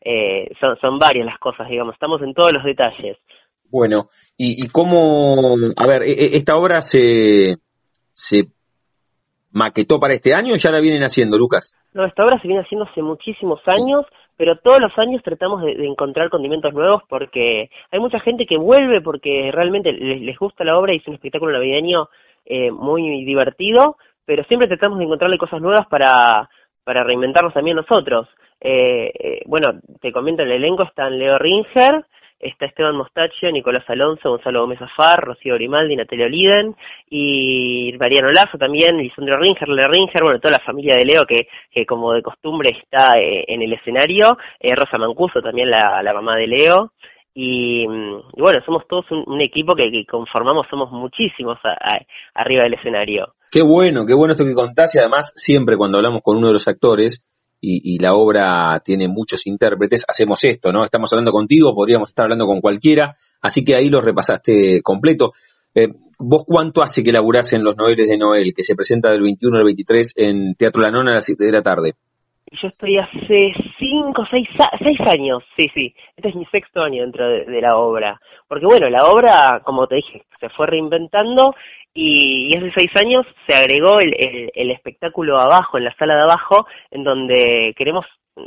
Eh, son, son varias las cosas, digamos, estamos en todos los detalles. Bueno, y, y cómo, a ver, e, e, esta obra se, se maquetó para este año o ya la vienen haciendo, Lucas? No, esta obra se viene haciendo hace muchísimos años, pero todos los años tratamos de, encontrar condimentos nuevos porque hay mucha gente que vuelve porque realmente les, les gusta la obra y es un espectáculo navideño eh, muy divertido, pero siempre tratamos de encontrarle cosas nuevas para, para reinventarnos también nosotros. Eh, eh, bueno, te comento, el elenco están Leo Ringer, está Esteban Mostaccio, Nicolás Alonso, Gonzalo Gómez Afar, Rocío Grimaldi, Natalia Oliden y Mariano Lazo también, Lisandro Ringer, Le Ringer, bueno, toda la familia de Leo que, que como de costumbre está eh, en el escenario, eh, Rosa Mancuso también la, la mamá de Leo. Y, y, bueno, somos todos un, equipo que, que, conformamos, somos muchísimos arriba del escenario. Qué bueno, qué bueno esto que contás y además siempre cuando hablamos con uno de los actores, y, y, la obra tiene muchos intérpretes, hacemos esto, ¿no? Estamos hablando contigo, podríamos estar hablando con cualquiera, así que ahí lo repasaste completo. Eh, ¿Vos cuánto hace que laburás en Los Noeles de Noel, que se presenta del 21 al 23 en Teatro La Nona a las 7 de la tarde? Yo estoy hace cinco, seis, seis años, sí, sí, este es mi sexto año dentro de, la obra, porque bueno, la obra, como te dije, se fue reinventando y, hace seis años se agregó el, el, espectáculo abajo, en la sala de abajo, en donde queremos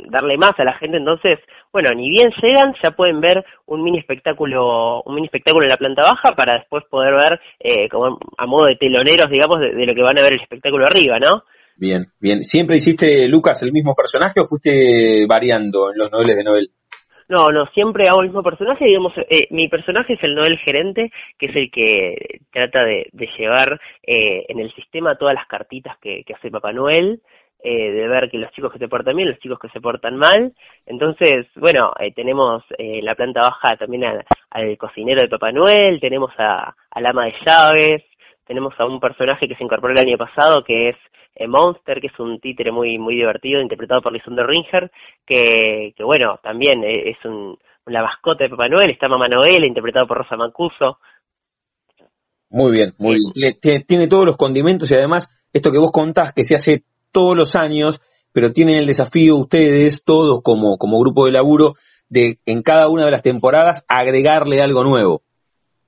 darle más a la gente, entonces, bueno, ni bien llegan, ya pueden ver un mini espectáculo, un mini espectáculo en la planta baja para después poder ver eh, como a modo de teloneros, digamos, de, lo que van a ver el espectáculo arriba, ¿no? Bien, bien. ¿Siempre hiciste, Lucas, el mismo personaje o fuiste variando en los noveles de Noel? No, no, siempre hago el mismo personaje. Digamos, eh, mi personaje es el Noel gerente, que es el que trata de, llevar eh, en el sistema todas las cartitas que, hace Papá Noel, eh, de ver que los chicos que se portan bien, los chicos que se portan mal. Entonces, bueno, tenemos en la planta baja también al cocinero de Papá Noel, tenemos a, al ama de llaves, tenemos a un personaje que se incorporó el año pasado, que es eh, Monster, que es un títere muy muy divertido, interpretado por Lisandro Ringer, que, que bueno, también e, es un, la mascota de Papá Noel, está Mamá Noel, interpretado por Rosa Mancuso. Muy bien, muy bien. tiene, todos los condimentos y además esto que vos contás que se hace todos los años, pero tienen el desafío ustedes, todos como, como grupo de laburo, de en cada una de las temporadas agregarle algo nuevo.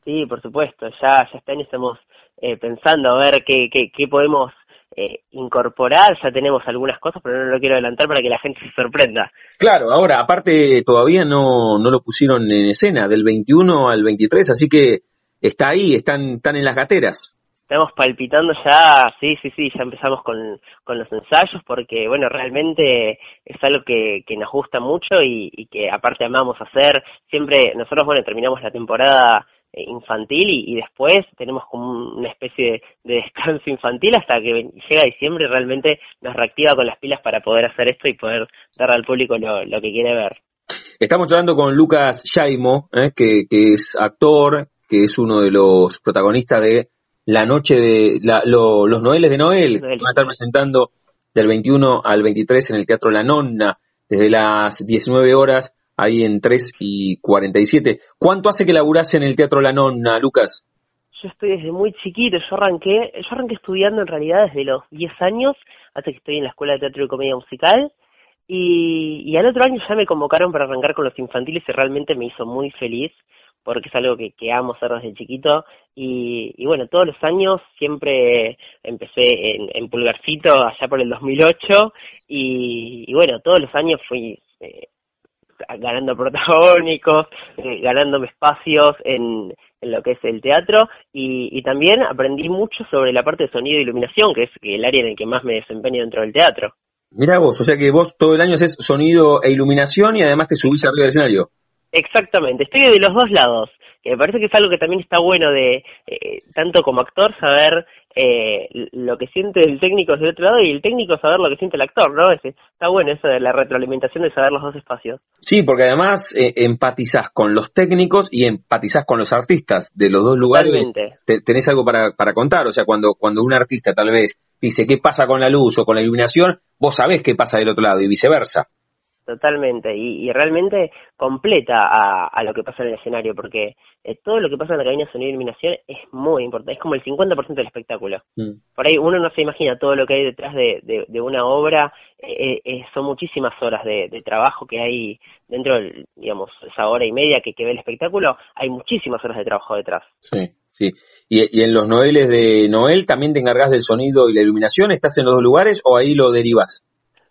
Sí, por supuesto, ya, ya este año estamos eh, pensando a ver qué, qué, qué podemos eh, incorporar, ya tenemos algunas cosas, pero no lo quiero adelantar para que la gente se sorprenda. Claro, ahora, aparte todavía no, no lo pusieron en escena, del 21 al 23, así que está ahí, están, están en las gateras. Estamos palpitando ya, sí, sí, sí, ya empezamos con, con los ensayos porque, bueno, realmente es algo que, que nos gusta mucho y, y que aparte amamos hacer. Siempre, nosotros, bueno, terminamos la temporada infantil y, después tenemos como una especie de, descanso infantil hasta que llega diciembre y realmente nos reactiva con las pilas para poder hacer esto y poder dar al público lo, que quiere ver. Estamos hablando con Lucas Jaimo, eh, que, es actor, que es uno de los protagonistas de La Noche de los Noeles de Noel, que van a estar presentando del 21 al 23 en el Teatro La Nonna, desde las 19 horas ahí en 3 y 47. ¿Cuánto hace que laburás en el Teatro La Nonna, Lucas? Yo estoy desde muy chiquito, yo arranqué, yo arranqué estudiando en realidad desde los 10 años, hasta que estoy en la Escuela de Teatro y Comedia Musical, y, al otro año ya me convocaron para arrancar con los infantiles y realmente me hizo muy feliz, porque es algo que, amo hacer desde chiquito, y, bueno, todos los años siempre empecé en, Pulgarcito allá por el 2008, y, y bueno, todos los años fui... Eh, ganando protagónicos, eh, ganándome espacios en, lo que es el teatro y, y, también aprendí mucho sobre la parte de sonido e iluminación, que es el área en el que más me desempeño dentro del teatro. Mira vos, o sea que vos todo el año haces sonido e iluminación y además te subís arriba del escenario. Exactamente, estoy de los dos lados, que me parece que es algo que también está bueno de, eh, tanto como actor, saber eh, lo que siente el técnico del otro lado y el técnico saber lo que siente el actor, ¿no? está bueno eso de la retroalimentación de saber los dos espacios. Sí, porque además eh, empatizás con los técnicos y empatizás con los artistas de los dos lugares. tenés algo para, para contar, o sea, cuando, cuando un artista tal vez dice qué pasa con la luz o con la iluminación, vos sabés qué pasa del otro lado y viceversa. Totalmente, y, realmente completa a, lo que pasa en el escenario, porque eh, todo lo que pasa en la cabina de sonido y iluminación es muy importante, es como el 50% del espectáculo. Mm. Por ahí uno no se imagina todo lo que hay detrás de, de, una obra, eh, eh, son muchísimas horas de, trabajo que hay dentro, digamos, esa hora y media que, que ve el espectáculo, hay muchísimas horas de trabajo detrás. Sí, sí. ¿Y, y en los noveles de Noel también te encargas del sonido y la iluminación? ¿Estás en los dos lugares o ahí lo derivas?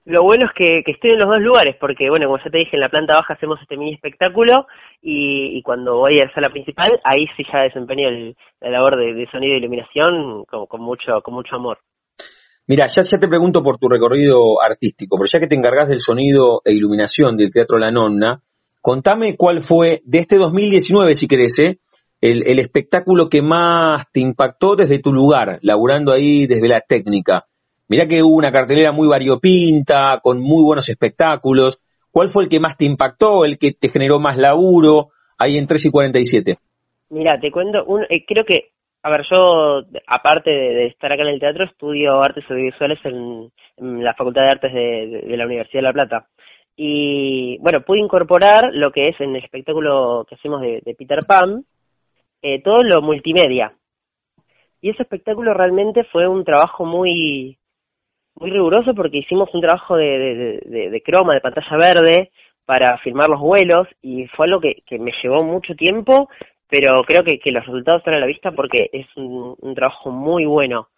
Lo bueno es que, que estoy en los dos lugares, porque, bueno, como ya te dije, en la planta baja hacemos este mini espectáculo y, cuando voy a la sala principal, ahí sí ya desempeño la labor de, sonido e iluminación con, con, mucho, con mucho amor. Mira, ya, ya te pregunto por tu recorrido artístico, pero ya que te encargas del sonido e iluminación del Teatro La Nonna, contame cuál fue, de este 2019, si querés, ¿eh? el, el espectáculo que más te impactó desde tu lugar, laburando ahí desde la técnica. Mirá que hubo una cartelera muy variopinta, con muy buenos espectáculos. ¿Cuál fue el que más te impactó, el que te generó más laburo ahí en 3 y 47? Mira, te cuento, un, eh, creo que, a ver, yo, aparte de, estar acá en el teatro, estudio artes audiovisuales en, la Facultad de Artes de, la Universidad de La Plata. Y bueno, pude incorporar lo que es en el espectáculo que hacemos de, Peter Pan, eh, todo lo multimedia. Y ese espectáculo realmente fue un trabajo muy, muy riguroso porque hicimos un trabajo de, de, croma, de pantalla verde, para filmar los vuelos y fue algo que, que me llevó mucho tiempo, pero creo que, que los resultados están a la vista porque es un, un trabajo muy bueno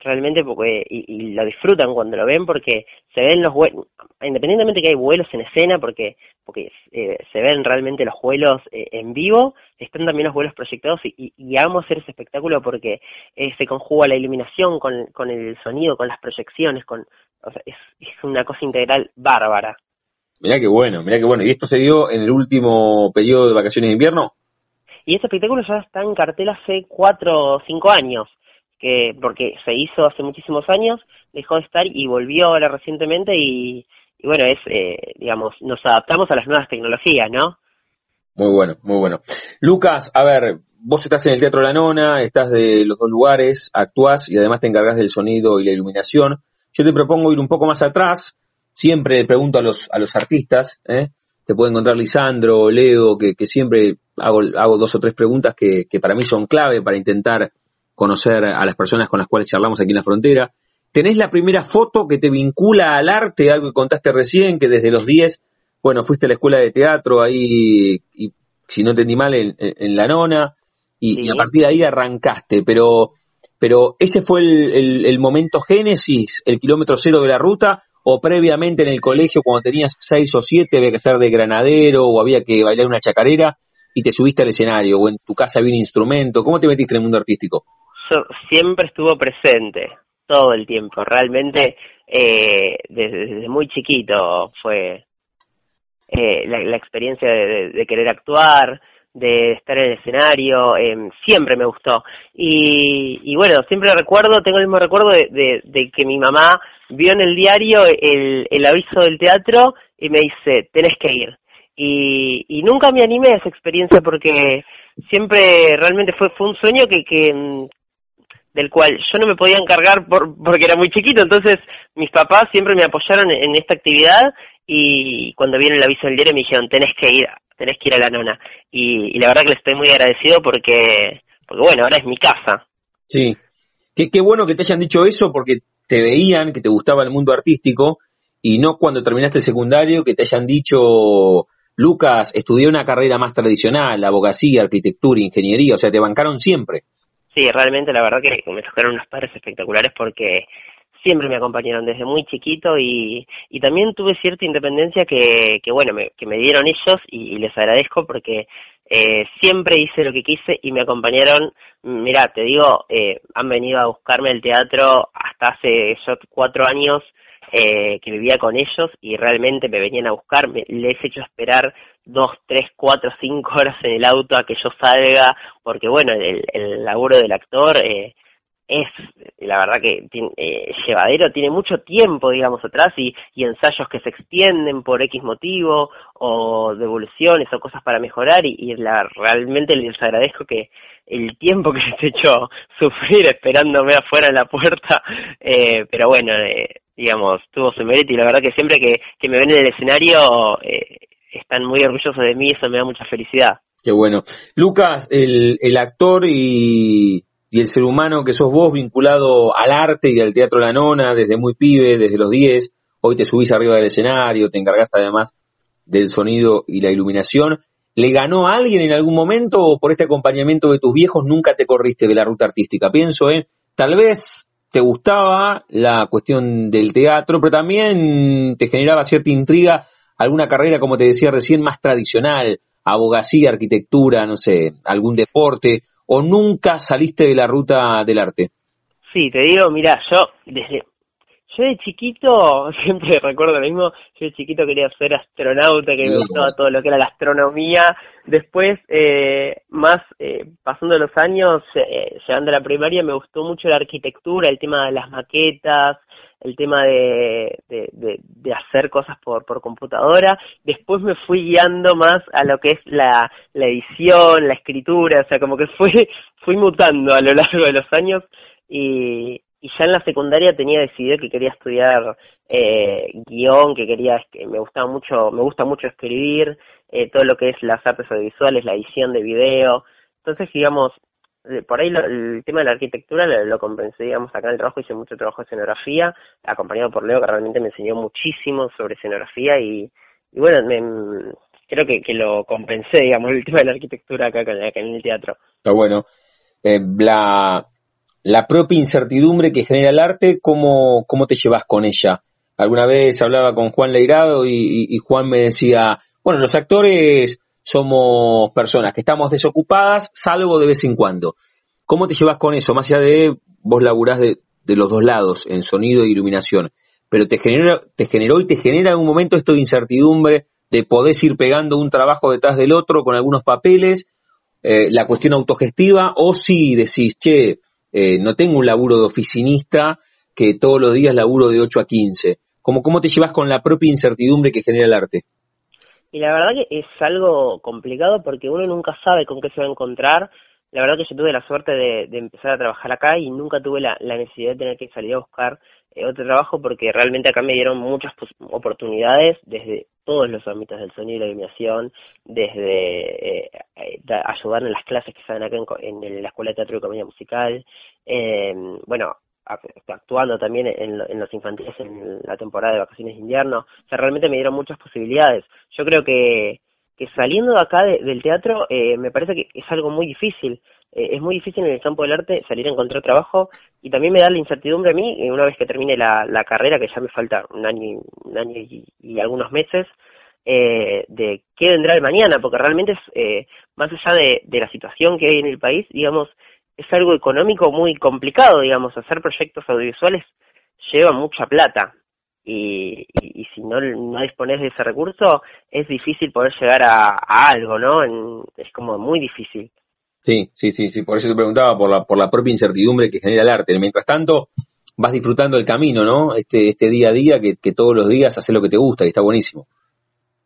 realmente porque y, lo disfrutan cuando lo ven porque se ven los vuelos independientemente que hay vuelos en escena porque porque eh, se ven realmente los vuelos eh, en vivo están también los vuelos proyectados y, y, amo hacer ese espectáculo porque eh, se conjuga la iluminación con, con el sonido con las proyecciones con o sea, es, es una cosa integral bárbara Mirá qué bueno, mirá qué bueno. ¿Y esto se dio en el último periodo de vacaciones de invierno? Y este espectáculo ya está en cartel hace cuatro o cinco años que porque se hizo hace muchísimos años, dejó de estar y volvió ahora recientemente y, bueno, es, eh, digamos, nos adaptamos a las nuevas tecnologías, ¿no? Muy bueno, muy bueno. Lucas, a ver, vos estás en el Teatro La Nona, estás de los dos lugares, actuás y además te encargas del sonido y la iluminación. Yo te propongo ir un poco más atrás, siempre pregunto a los, a los artistas, ¿eh? te puede encontrar Lisandro, Leo, que, que siempre hago, hago dos o tres preguntas que, que para mí son clave para intentar conocer a las personas con las cuales charlamos aquí en la frontera. ¿Tenés la primera foto que te vincula al arte, algo que contaste recién, que desde los 10, bueno, fuiste a la escuela de teatro ahí, y, si no entendí mal, en, La Nona, y, a partir de ahí arrancaste, pero, pero ese fue el, momento génesis, el kilómetro cero de la ruta, o previamente en el colegio, cuando tenías seis o siete, había que estar de granadero, o había que bailar una chacarera, y te subiste al escenario, o en tu casa había un instrumento, ¿cómo te metiste en el mundo artístico? Siempre estuvo presente, todo el tiempo. Realmente, eh, desde, muy chiquito fue eh, la, experiencia de, querer actuar, de estar en el escenario, eh, siempre me gustó. Y, y, bueno, siempre recuerdo, tengo el mismo recuerdo de, de, que mi mamá vio en el diario el, el, aviso del teatro y me dice, tenés que ir. Y, y nunca me animé a esa experiencia porque siempre realmente fue, fue un sueño que, que, del cual yo no me podía encargar por, porque era muy chiquito, entonces mis papás siempre me apoyaron en, esta actividad y cuando vieron el aviso del diario me dijeron tenés que ir, tenés que ir a la nona y, la verdad que les estoy muy agradecido porque, porque bueno, ahora es mi casa. Sí, qué, qué bueno que te hayan dicho eso porque te veían que te gustaba el mundo artístico y no cuando terminaste el secundario que te hayan dicho Lucas, estudié una carrera más tradicional, abogacía, arquitectura, ingeniería, o sea, te bancaron siempre. Sí, realmente la verdad que me tocaron unos padres espectaculares porque siempre me acompañaron desde muy chiquito y, y también tuve cierta independencia que, que bueno, me, que me dieron ellos y, les agradezco porque eh, siempre hice lo que quise y me acompañaron, mira, te digo, eh, han venido a buscarme el teatro hasta hace yo cuatro años eh, que vivía con ellos y realmente me venían a buscar, me, les he hecho esperar dos, tres, cuatro, cinco horas en el auto a que yo salga, porque bueno, el, el laburo del actor eh, es, la verdad que eh, llevadero, tiene mucho tiempo, digamos, atrás y, ensayos que se extienden por X motivo o devoluciones o cosas para mejorar y, y la, realmente les agradezco que el tiempo que les he hecho sufrir esperándome afuera en la puerta, eh, pero bueno, eh, digamos, tuvo su mérito y la verdad que siempre que, que me ven en el escenario eh, están muy orgullosos de mí, eso me da mucha felicidad. Qué bueno. Lucas, el, el actor y, y el ser humano que sos vos vinculado al arte y al teatro La Nona desde muy pibe, desde los 10, hoy te subís arriba del escenario, te encargaste además del sonido y la iluminación. ¿Le ganó a alguien en algún momento o por este acompañamiento de tus viejos nunca te corriste de la ruta artística? Pienso en, tal vez te gustaba la cuestión del teatro, pero también te generaba cierta intriga alguna carrera, como te decía recién, más tradicional, abogacía, arquitectura, no sé, algún deporte, o nunca saliste de la ruta del arte? Sí, te digo, mira, yo desde yo de chiquito, siempre recuerdo lo mismo, yo de chiquito quería ser astronauta, que me gustaba todo lo que era la astronomía. Después, eh, más eh, pasando los años, eh, llegando a la primaria, me gustó mucho la arquitectura, el tema de las maquetas, el tema de, de, de, hacer cosas por, por computadora. Después me fui guiando más a lo que es la, la edición, la escritura, o sea, como que fui, fui mutando a lo largo de los años y, y ya en la secundaria tenía decidido que quería estudiar eh, guion, que quería, que me gustaba mucho, me gusta mucho escribir, eh, todo lo que es las artes audiovisuales, la edición de video. Entonces, digamos, por ahí el tema de la arquitectura lo, lo, compensé, digamos, acá en el trabajo hice mucho trabajo de escenografía, acompañado por Leo, que realmente me enseñó muchísimo sobre escenografía y, y bueno, me, creo que, lo compensé, digamos, el tema de la arquitectura acá, en el teatro. Está bueno. Eh, la propia incertidumbre que genera el arte, ¿cómo, ¿cómo te llevas con ella? Alguna vez hablaba con Juan Leirado y, Juan me decía, bueno, los actores somos personas que estamos desocupadas, salvo de vez en cuando. ¿Cómo te llevas con eso? Más allá de vos laburás de, los dos lados, en sonido e iluminación, pero te generó, te generó y te genera en un momento esto de incertidumbre, de poder ir pegando un trabajo detrás del otro con algunos papeles, eh, la cuestión autogestiva, o si decís, che, eh, no tengo un laburo de oficinista que todos los días laburo de 8 a 15. ¿Cómo, ¿Cómo te llevas con la propia incertidumbre que genera el arte? Y la verdad que es algo complicado porque uno nunca sabe con qué se va a encontrar. La verdad que yo tuve la suerte de, empezar a trabajar acá y nunca tuve la, necesidad de tener que salir a buscar otro trabajo porque realmente acá me dieron muchas oportunidades desde todos los ámbitos del sonido y la iluminación, desde eh, eh, ayudar en las clases que se acá en, en, la Escuela de Teatro y Comedia Musical, eh, bueno, actuando también en, los infantiles en la temporada de vacaciones de invierno. O sea, realmente me dieron muchas posibilidades. Yo creo que, que saliendo de acá del teatro eh, me parece que es algo muy difícil. Eh, es muy difícil en el campo del arte salir a encontrar trabajo y también me da la incertidumbre a mí, eh, una vez que termine la, la carrera, que ya me falta un año, un año y, algunos meses, eh, de qué vendrá el mañana, porque realmente es, eh, más allá de, de la situación que hay en el país, digamos, es algo económico muy complicado, digamos, hacer proyectos audiovisuales lleva mucha plata y, y, si no, no dispones de ese recurso es difícil poder llegar a, algo, ¿no? es como muy difícil. Sí, sí, sí, sí, por eso te preguntaba, por la, por la propia incertidumbre que genera el arte. Mientras tanto, vas disfrutando el camino, ¿no? Este, este día a día que, todos los días haces lo que te gusta y está buenísimo.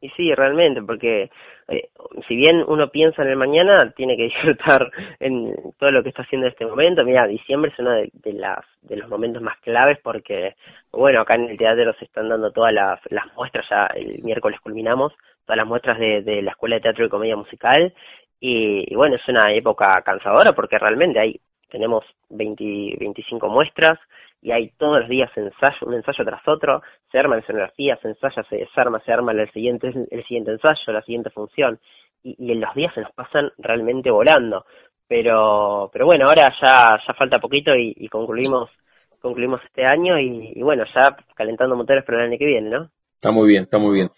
Y sí, realmente, porque eh, si bien uno piensa en el mañana, tiene que disfrutar en todo lo que está haciendo en este momento. Mira, diciembre es uno de, las, de los momentos más claves porque, bueno, acá en el teatro se están dando todas las, las muestras, ya el miércoles culminamos, todas las muestras de, de la Escuela de Teatro y Comedia Musical. Y, bueno, es una época cansadora porque realmente hay tenemos 20, 25 muestras, y hay todos los días ensayo, un ensayo tras otro, se arma la escenografía, se ensaya, se desarma, se arma el siguiente, el siguiente ensayo, la siguiente función, y, en los días se nos pasan realmente volando. Pero, pero bueno, ahora ya, ya falta poquito y, y concluimos, concluimos este año y, bueno, ya calentando motores para el año que viene, ¿no? Está muy bien, está muy bien.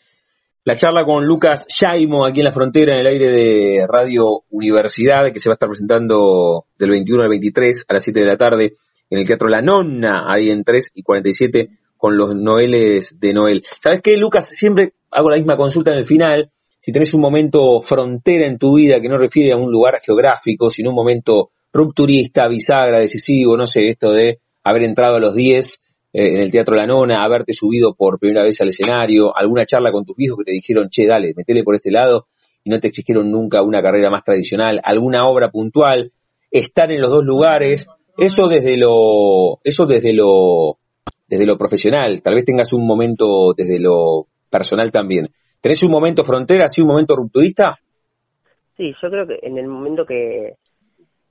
La charla con Lucas Yaimo aquí en la frontera, en el aire de Radio Universidad, que se va a estar presentando del 21 al 23 a las 7 de la tarde en el Teatro La Nonna, ahí en 3 y 47, con los Noeles de Noel. ¿Sabes qué, Lucas? Siempre hago la misma consulta en el final. Si tenés un momento frontera en tu vida que no refiere a un lugar geográfico, sino un momento rupturista, bisagra, decisivo, no sé, esto de haber entrado a los 10 eh, en el Teatro La Nona, haberte subido por primera vez al escenario, alguna charla con tus hijos que te dijeron, che, dale, metele por este lado, y no te exigieron nunca una carrera más tradicional, alguna obra puntual, estar en los dos lugares, eso desde lo, eso desde lo, desde lo profesional. Tal vez tengas un momento desde lo personal también. ¿Tenés un momento frontera, así un momento rupturista? Sí, yo creo que en el momento que,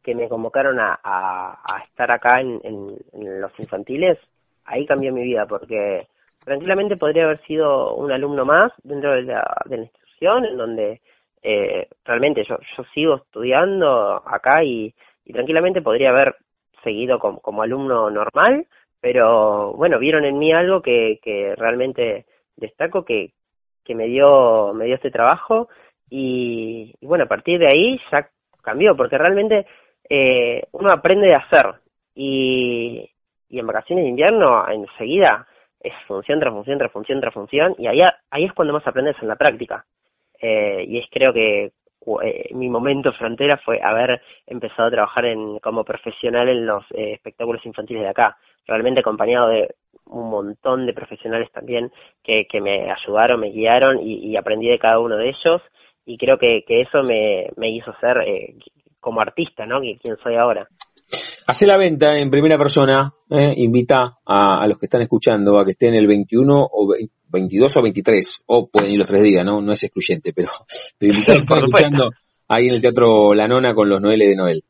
que me convocaron a, a, estar acá en, en, los infantiles, ahí cambió mi vida, porque tranquilamente podría haber sido un alumno más dentro de la, de la institución, en donde eh, realmente yo, yo sigo estudiando acá y, y tranquilamente podría haber seguido como, alumno normal, pero bueno, vieron en mí algo que, que realmente destaco, que, que me dio, me dio este trabajo y, bueno, a partir de ahí ya cambió, porque realmente eh, uno aprende de hacer y, y en vacaciones de invierno enseguida es función tras función tras función tras función y ahí, ahí es cuando más aprendes en la práctica. Eh, y es creo que eh, mi momento frontera fue haber empezado a trabajar en, como profesional en los eh, espectáculos infantiles de acá, realmente acompañado de un montón de profesionales también que, que me ayudaron, me guiaron y, aprendí de cada uno de ellos y creo que, que eso me, me hizo ser como artista, ¿no? Quien soy ahora. Hace la venta en primera persona, eh, invita a, a, los que están escuchando a que estén el 21 o 22 o 23, o pueden ir los tres días, ¿no? No es excluyente, pero, pero escuchando ahí en el Teatro La Nona con los Noeles de Noel.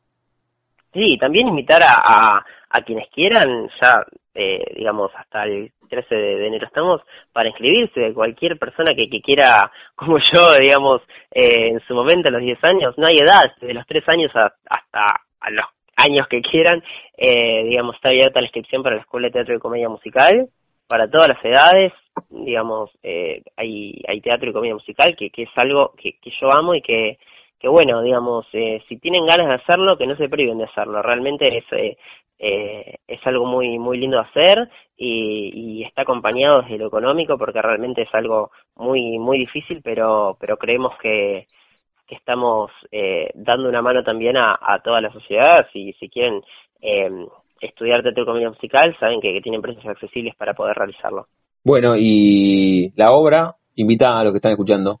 Sí, también invitar a, a, quienes quieran, ya eh, digamos hasta el 13 de, enero estamos, para inscribirse, cualquier persona que, que quiera, como yo, digamos, eh, en su momento, a los 10 años, no hay edad, de los 3 años hasta a los años que quieran, eh, digamos, está abierta la inscripción para la Escuela de Teatro y Comedia Musical, para todas las edades, digamos, eh, hay, hay teatro y comedia musical, que, que es algo que, que yo amo y que, que bueno, digamos, eh, si tienen ganas de hacerlo, que no se priven de hacerlo. Realmente es, eh, eh, es algo muy muy lindo de hacer y, y, está acompañado desde lo económico porque realmente es algo muy muy difícil, pero pero creemos que, que estamos eh, dando una mano también a, a toda la sociedad. Si, si quieren eh, estudiar teatro y comedia musical, saben que, que tienen precios accesibles para poder realizarlo. Bueno, y la obra invita a los que están escuchando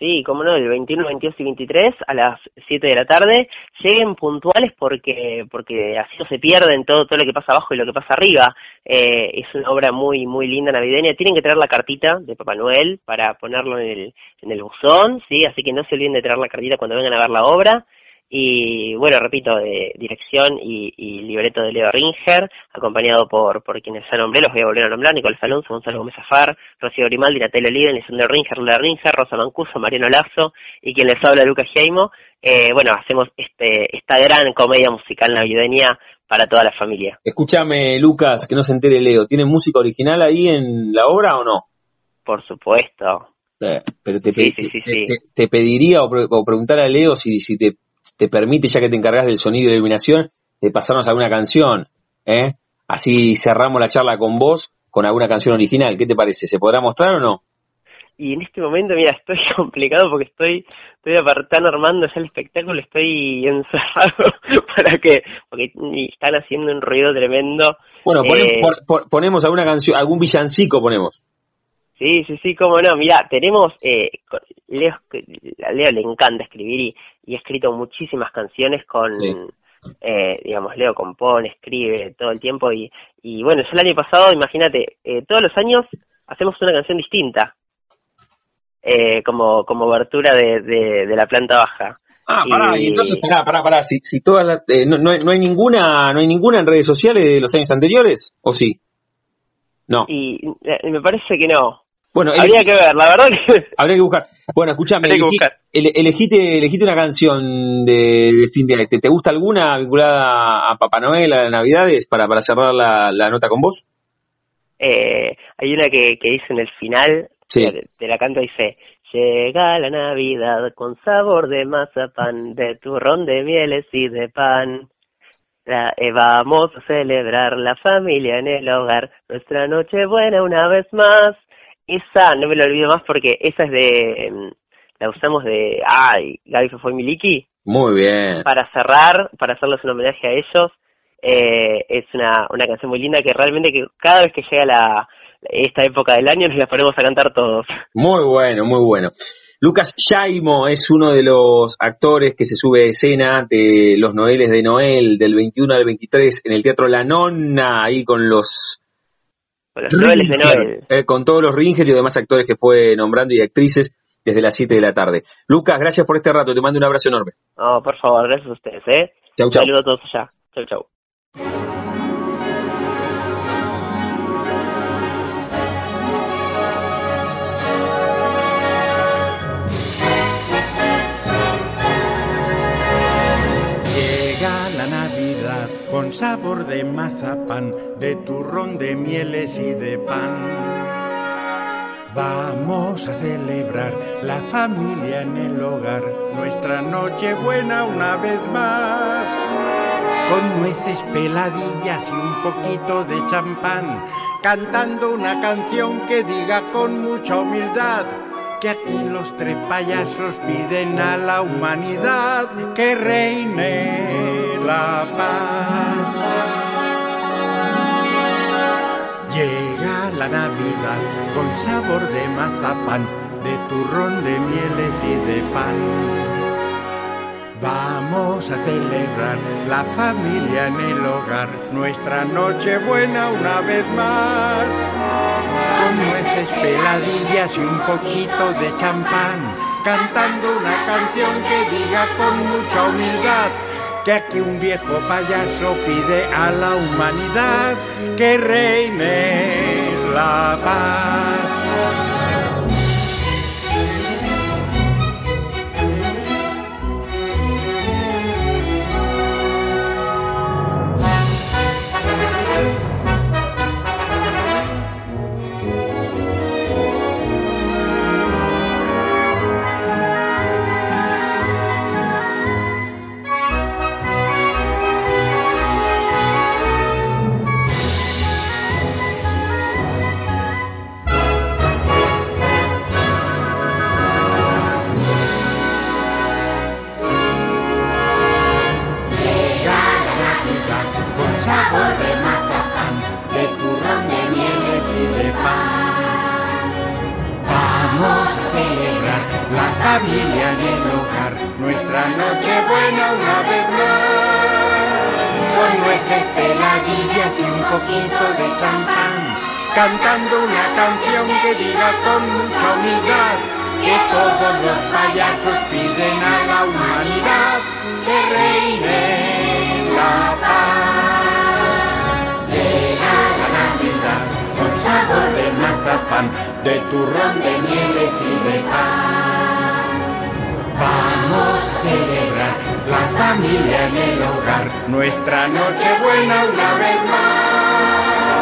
Sí, como no, el 21, 22 y 23 a las 7 de la tarde. Lleguen puntuales porque porque así no se pierden todo todo lo que pasa abajo y lo que pasa arriba. Eh, es una obra muy muy linda navideña. Tienen que traer la cartita de Papá Noel para ponerlo en el, en el buzón, ¿sí? Así que no se olviden de traer la cartita cuando vengan a ver la obra. Y bueno, repito, de dirección y, y, libreto de Leo Ringer, acompañado por, por quienes ya nombré, los voy a volver a nombrar, Nicolás Alonso, Gonzalo Gómez Afar, Rocío Grimaldi, Natalia Liden, Lisandro Ringer, Leo Ringer, Rosa Mancuso, Mariano Lazo y quien les habla, Lucas Jaimo. Eh, bueno, hacemos este esta gran comedia musical navideña para toda la familia. Escúchame, Lucas, que no se entere Leo, ¿tiene música original ahí en la obra o no? Por supuesto. Eh, pero te, sí, sí, sí, te, pediría o, o, preguntar a Leo si, si te te permite, ya que te encargas del sonido y de iluminación, de pasarnos alguna canción, ¿eh? Así cerramos la charla con vos con alguna canción original. ¿Qué te parece? ¿Se podrá mostrar o no? Y en este momento, mira, estoy complicado porque estoy estoy apartando armando ya el espectáculo, estoy encerrado para que porque están haciendo un ruido tremendo. Bueno, eh, ponemos alguna canción, algún villancico ponemos. Sí, sí, sí, cómo no. Mira, tenemos, eh, Leo, a Leo le encanta escribir y, y ha escrito muchísimas canciones con, eh, digamos, Leo compone, escribe todo el tiempo y, y bueno, ya el año pasado, imagínate, eh, todos los años hacemos una canción distinta, eh, como, como obertura de, de, la planta baja. Ah, pará, y entonces, pará, pará, pará, si, si todas las, eh, no, no, no, hay ninguna, no hay ninguna en redes sociales de los años anteriores, ¿o sí? No. Y me parece que no. Bueno, habría que ver, la verdad que... Habría que buscar. Bueno, escúchame, elegiste, elegiste una canción de, fin de año. ¿Te, gusta alguna vinculada a Papá Noel, a las Navidades, para, para cerrar la, la nota con vos? Eh, hay una que, que dice en el final, de, la canto, dice, llega la Navidad con sabor de mazapán, de turrón, de mieles y de pan. La, eh, vamos a celebrar la familia en el hogar, nuestra noche buena una vez más esa no me la olvido más porque esa es de. Em, la usamos de. ¡Ay! Gaby fue Miliki. Muy bien. Para cerrar, para hacerles un homenaje a ellos. Eh, es una, una canción muy linda que realmente que cada vez que llega la, esta época del año nos la ponemos a cantar todos. Muy bueno, muy bueno. Lucas Chaimo es uno de los actores que se sube a escena de los Noeles de Noel del 21 al 23 en el Teatro La Nonna, ahí con los con los de Noel. Eh, con todos los Ringer y demás actores que fue nombrando y actrices desde las 7 de la tarde. Lucas, gracias por este rato, te mando un abrazo enorme. No, por favor, gracias a ustedes, ¿eh? Chau, chau. Saludos a todos allá. Chau, chau. Con sabor de mazapán, de turrón, de mieles y de pan. Vamos a celebrar la familia en el hogar, nuestra noche buena una vez más. Con nueces peladillas y un poquito de champán, cantando una canción que diga con mucha humildad que aquí los tres payasos piden a la humanidad que reine la paz. Llega la Navidad con sabor de mazapán, de turrón, de mieles y de pan. Vamos a celebrar la familia en el hogar, nuestra noche buena una vez más. Con nueces peladillas y un poquito de champán, cantando una canción que diga con mucha humildad que aquí un viejo payaso pide a la humanidad que reine la paz. Familia en el hogar, nuestra noche buena una vez más. Con nueces, peladillas y un poquito de champán, cantando una canción que diga con mucha humildad que todos los payasos piden a la humanidad que reine la paz. Llega la Navidad con sabor de mazapán, de turrón, de mieles y de pan. Vamos a celebrar la familia en el hogar, nuestra noche buena una vez más.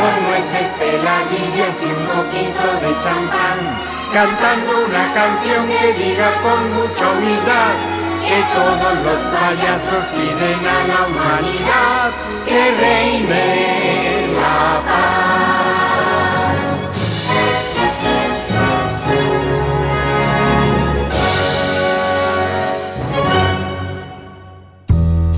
Con nueces, peladillas y un poquito de champán, cantando una canción que diga con mucha humildad que todos los payasos piden a la humanidad que reine la paz.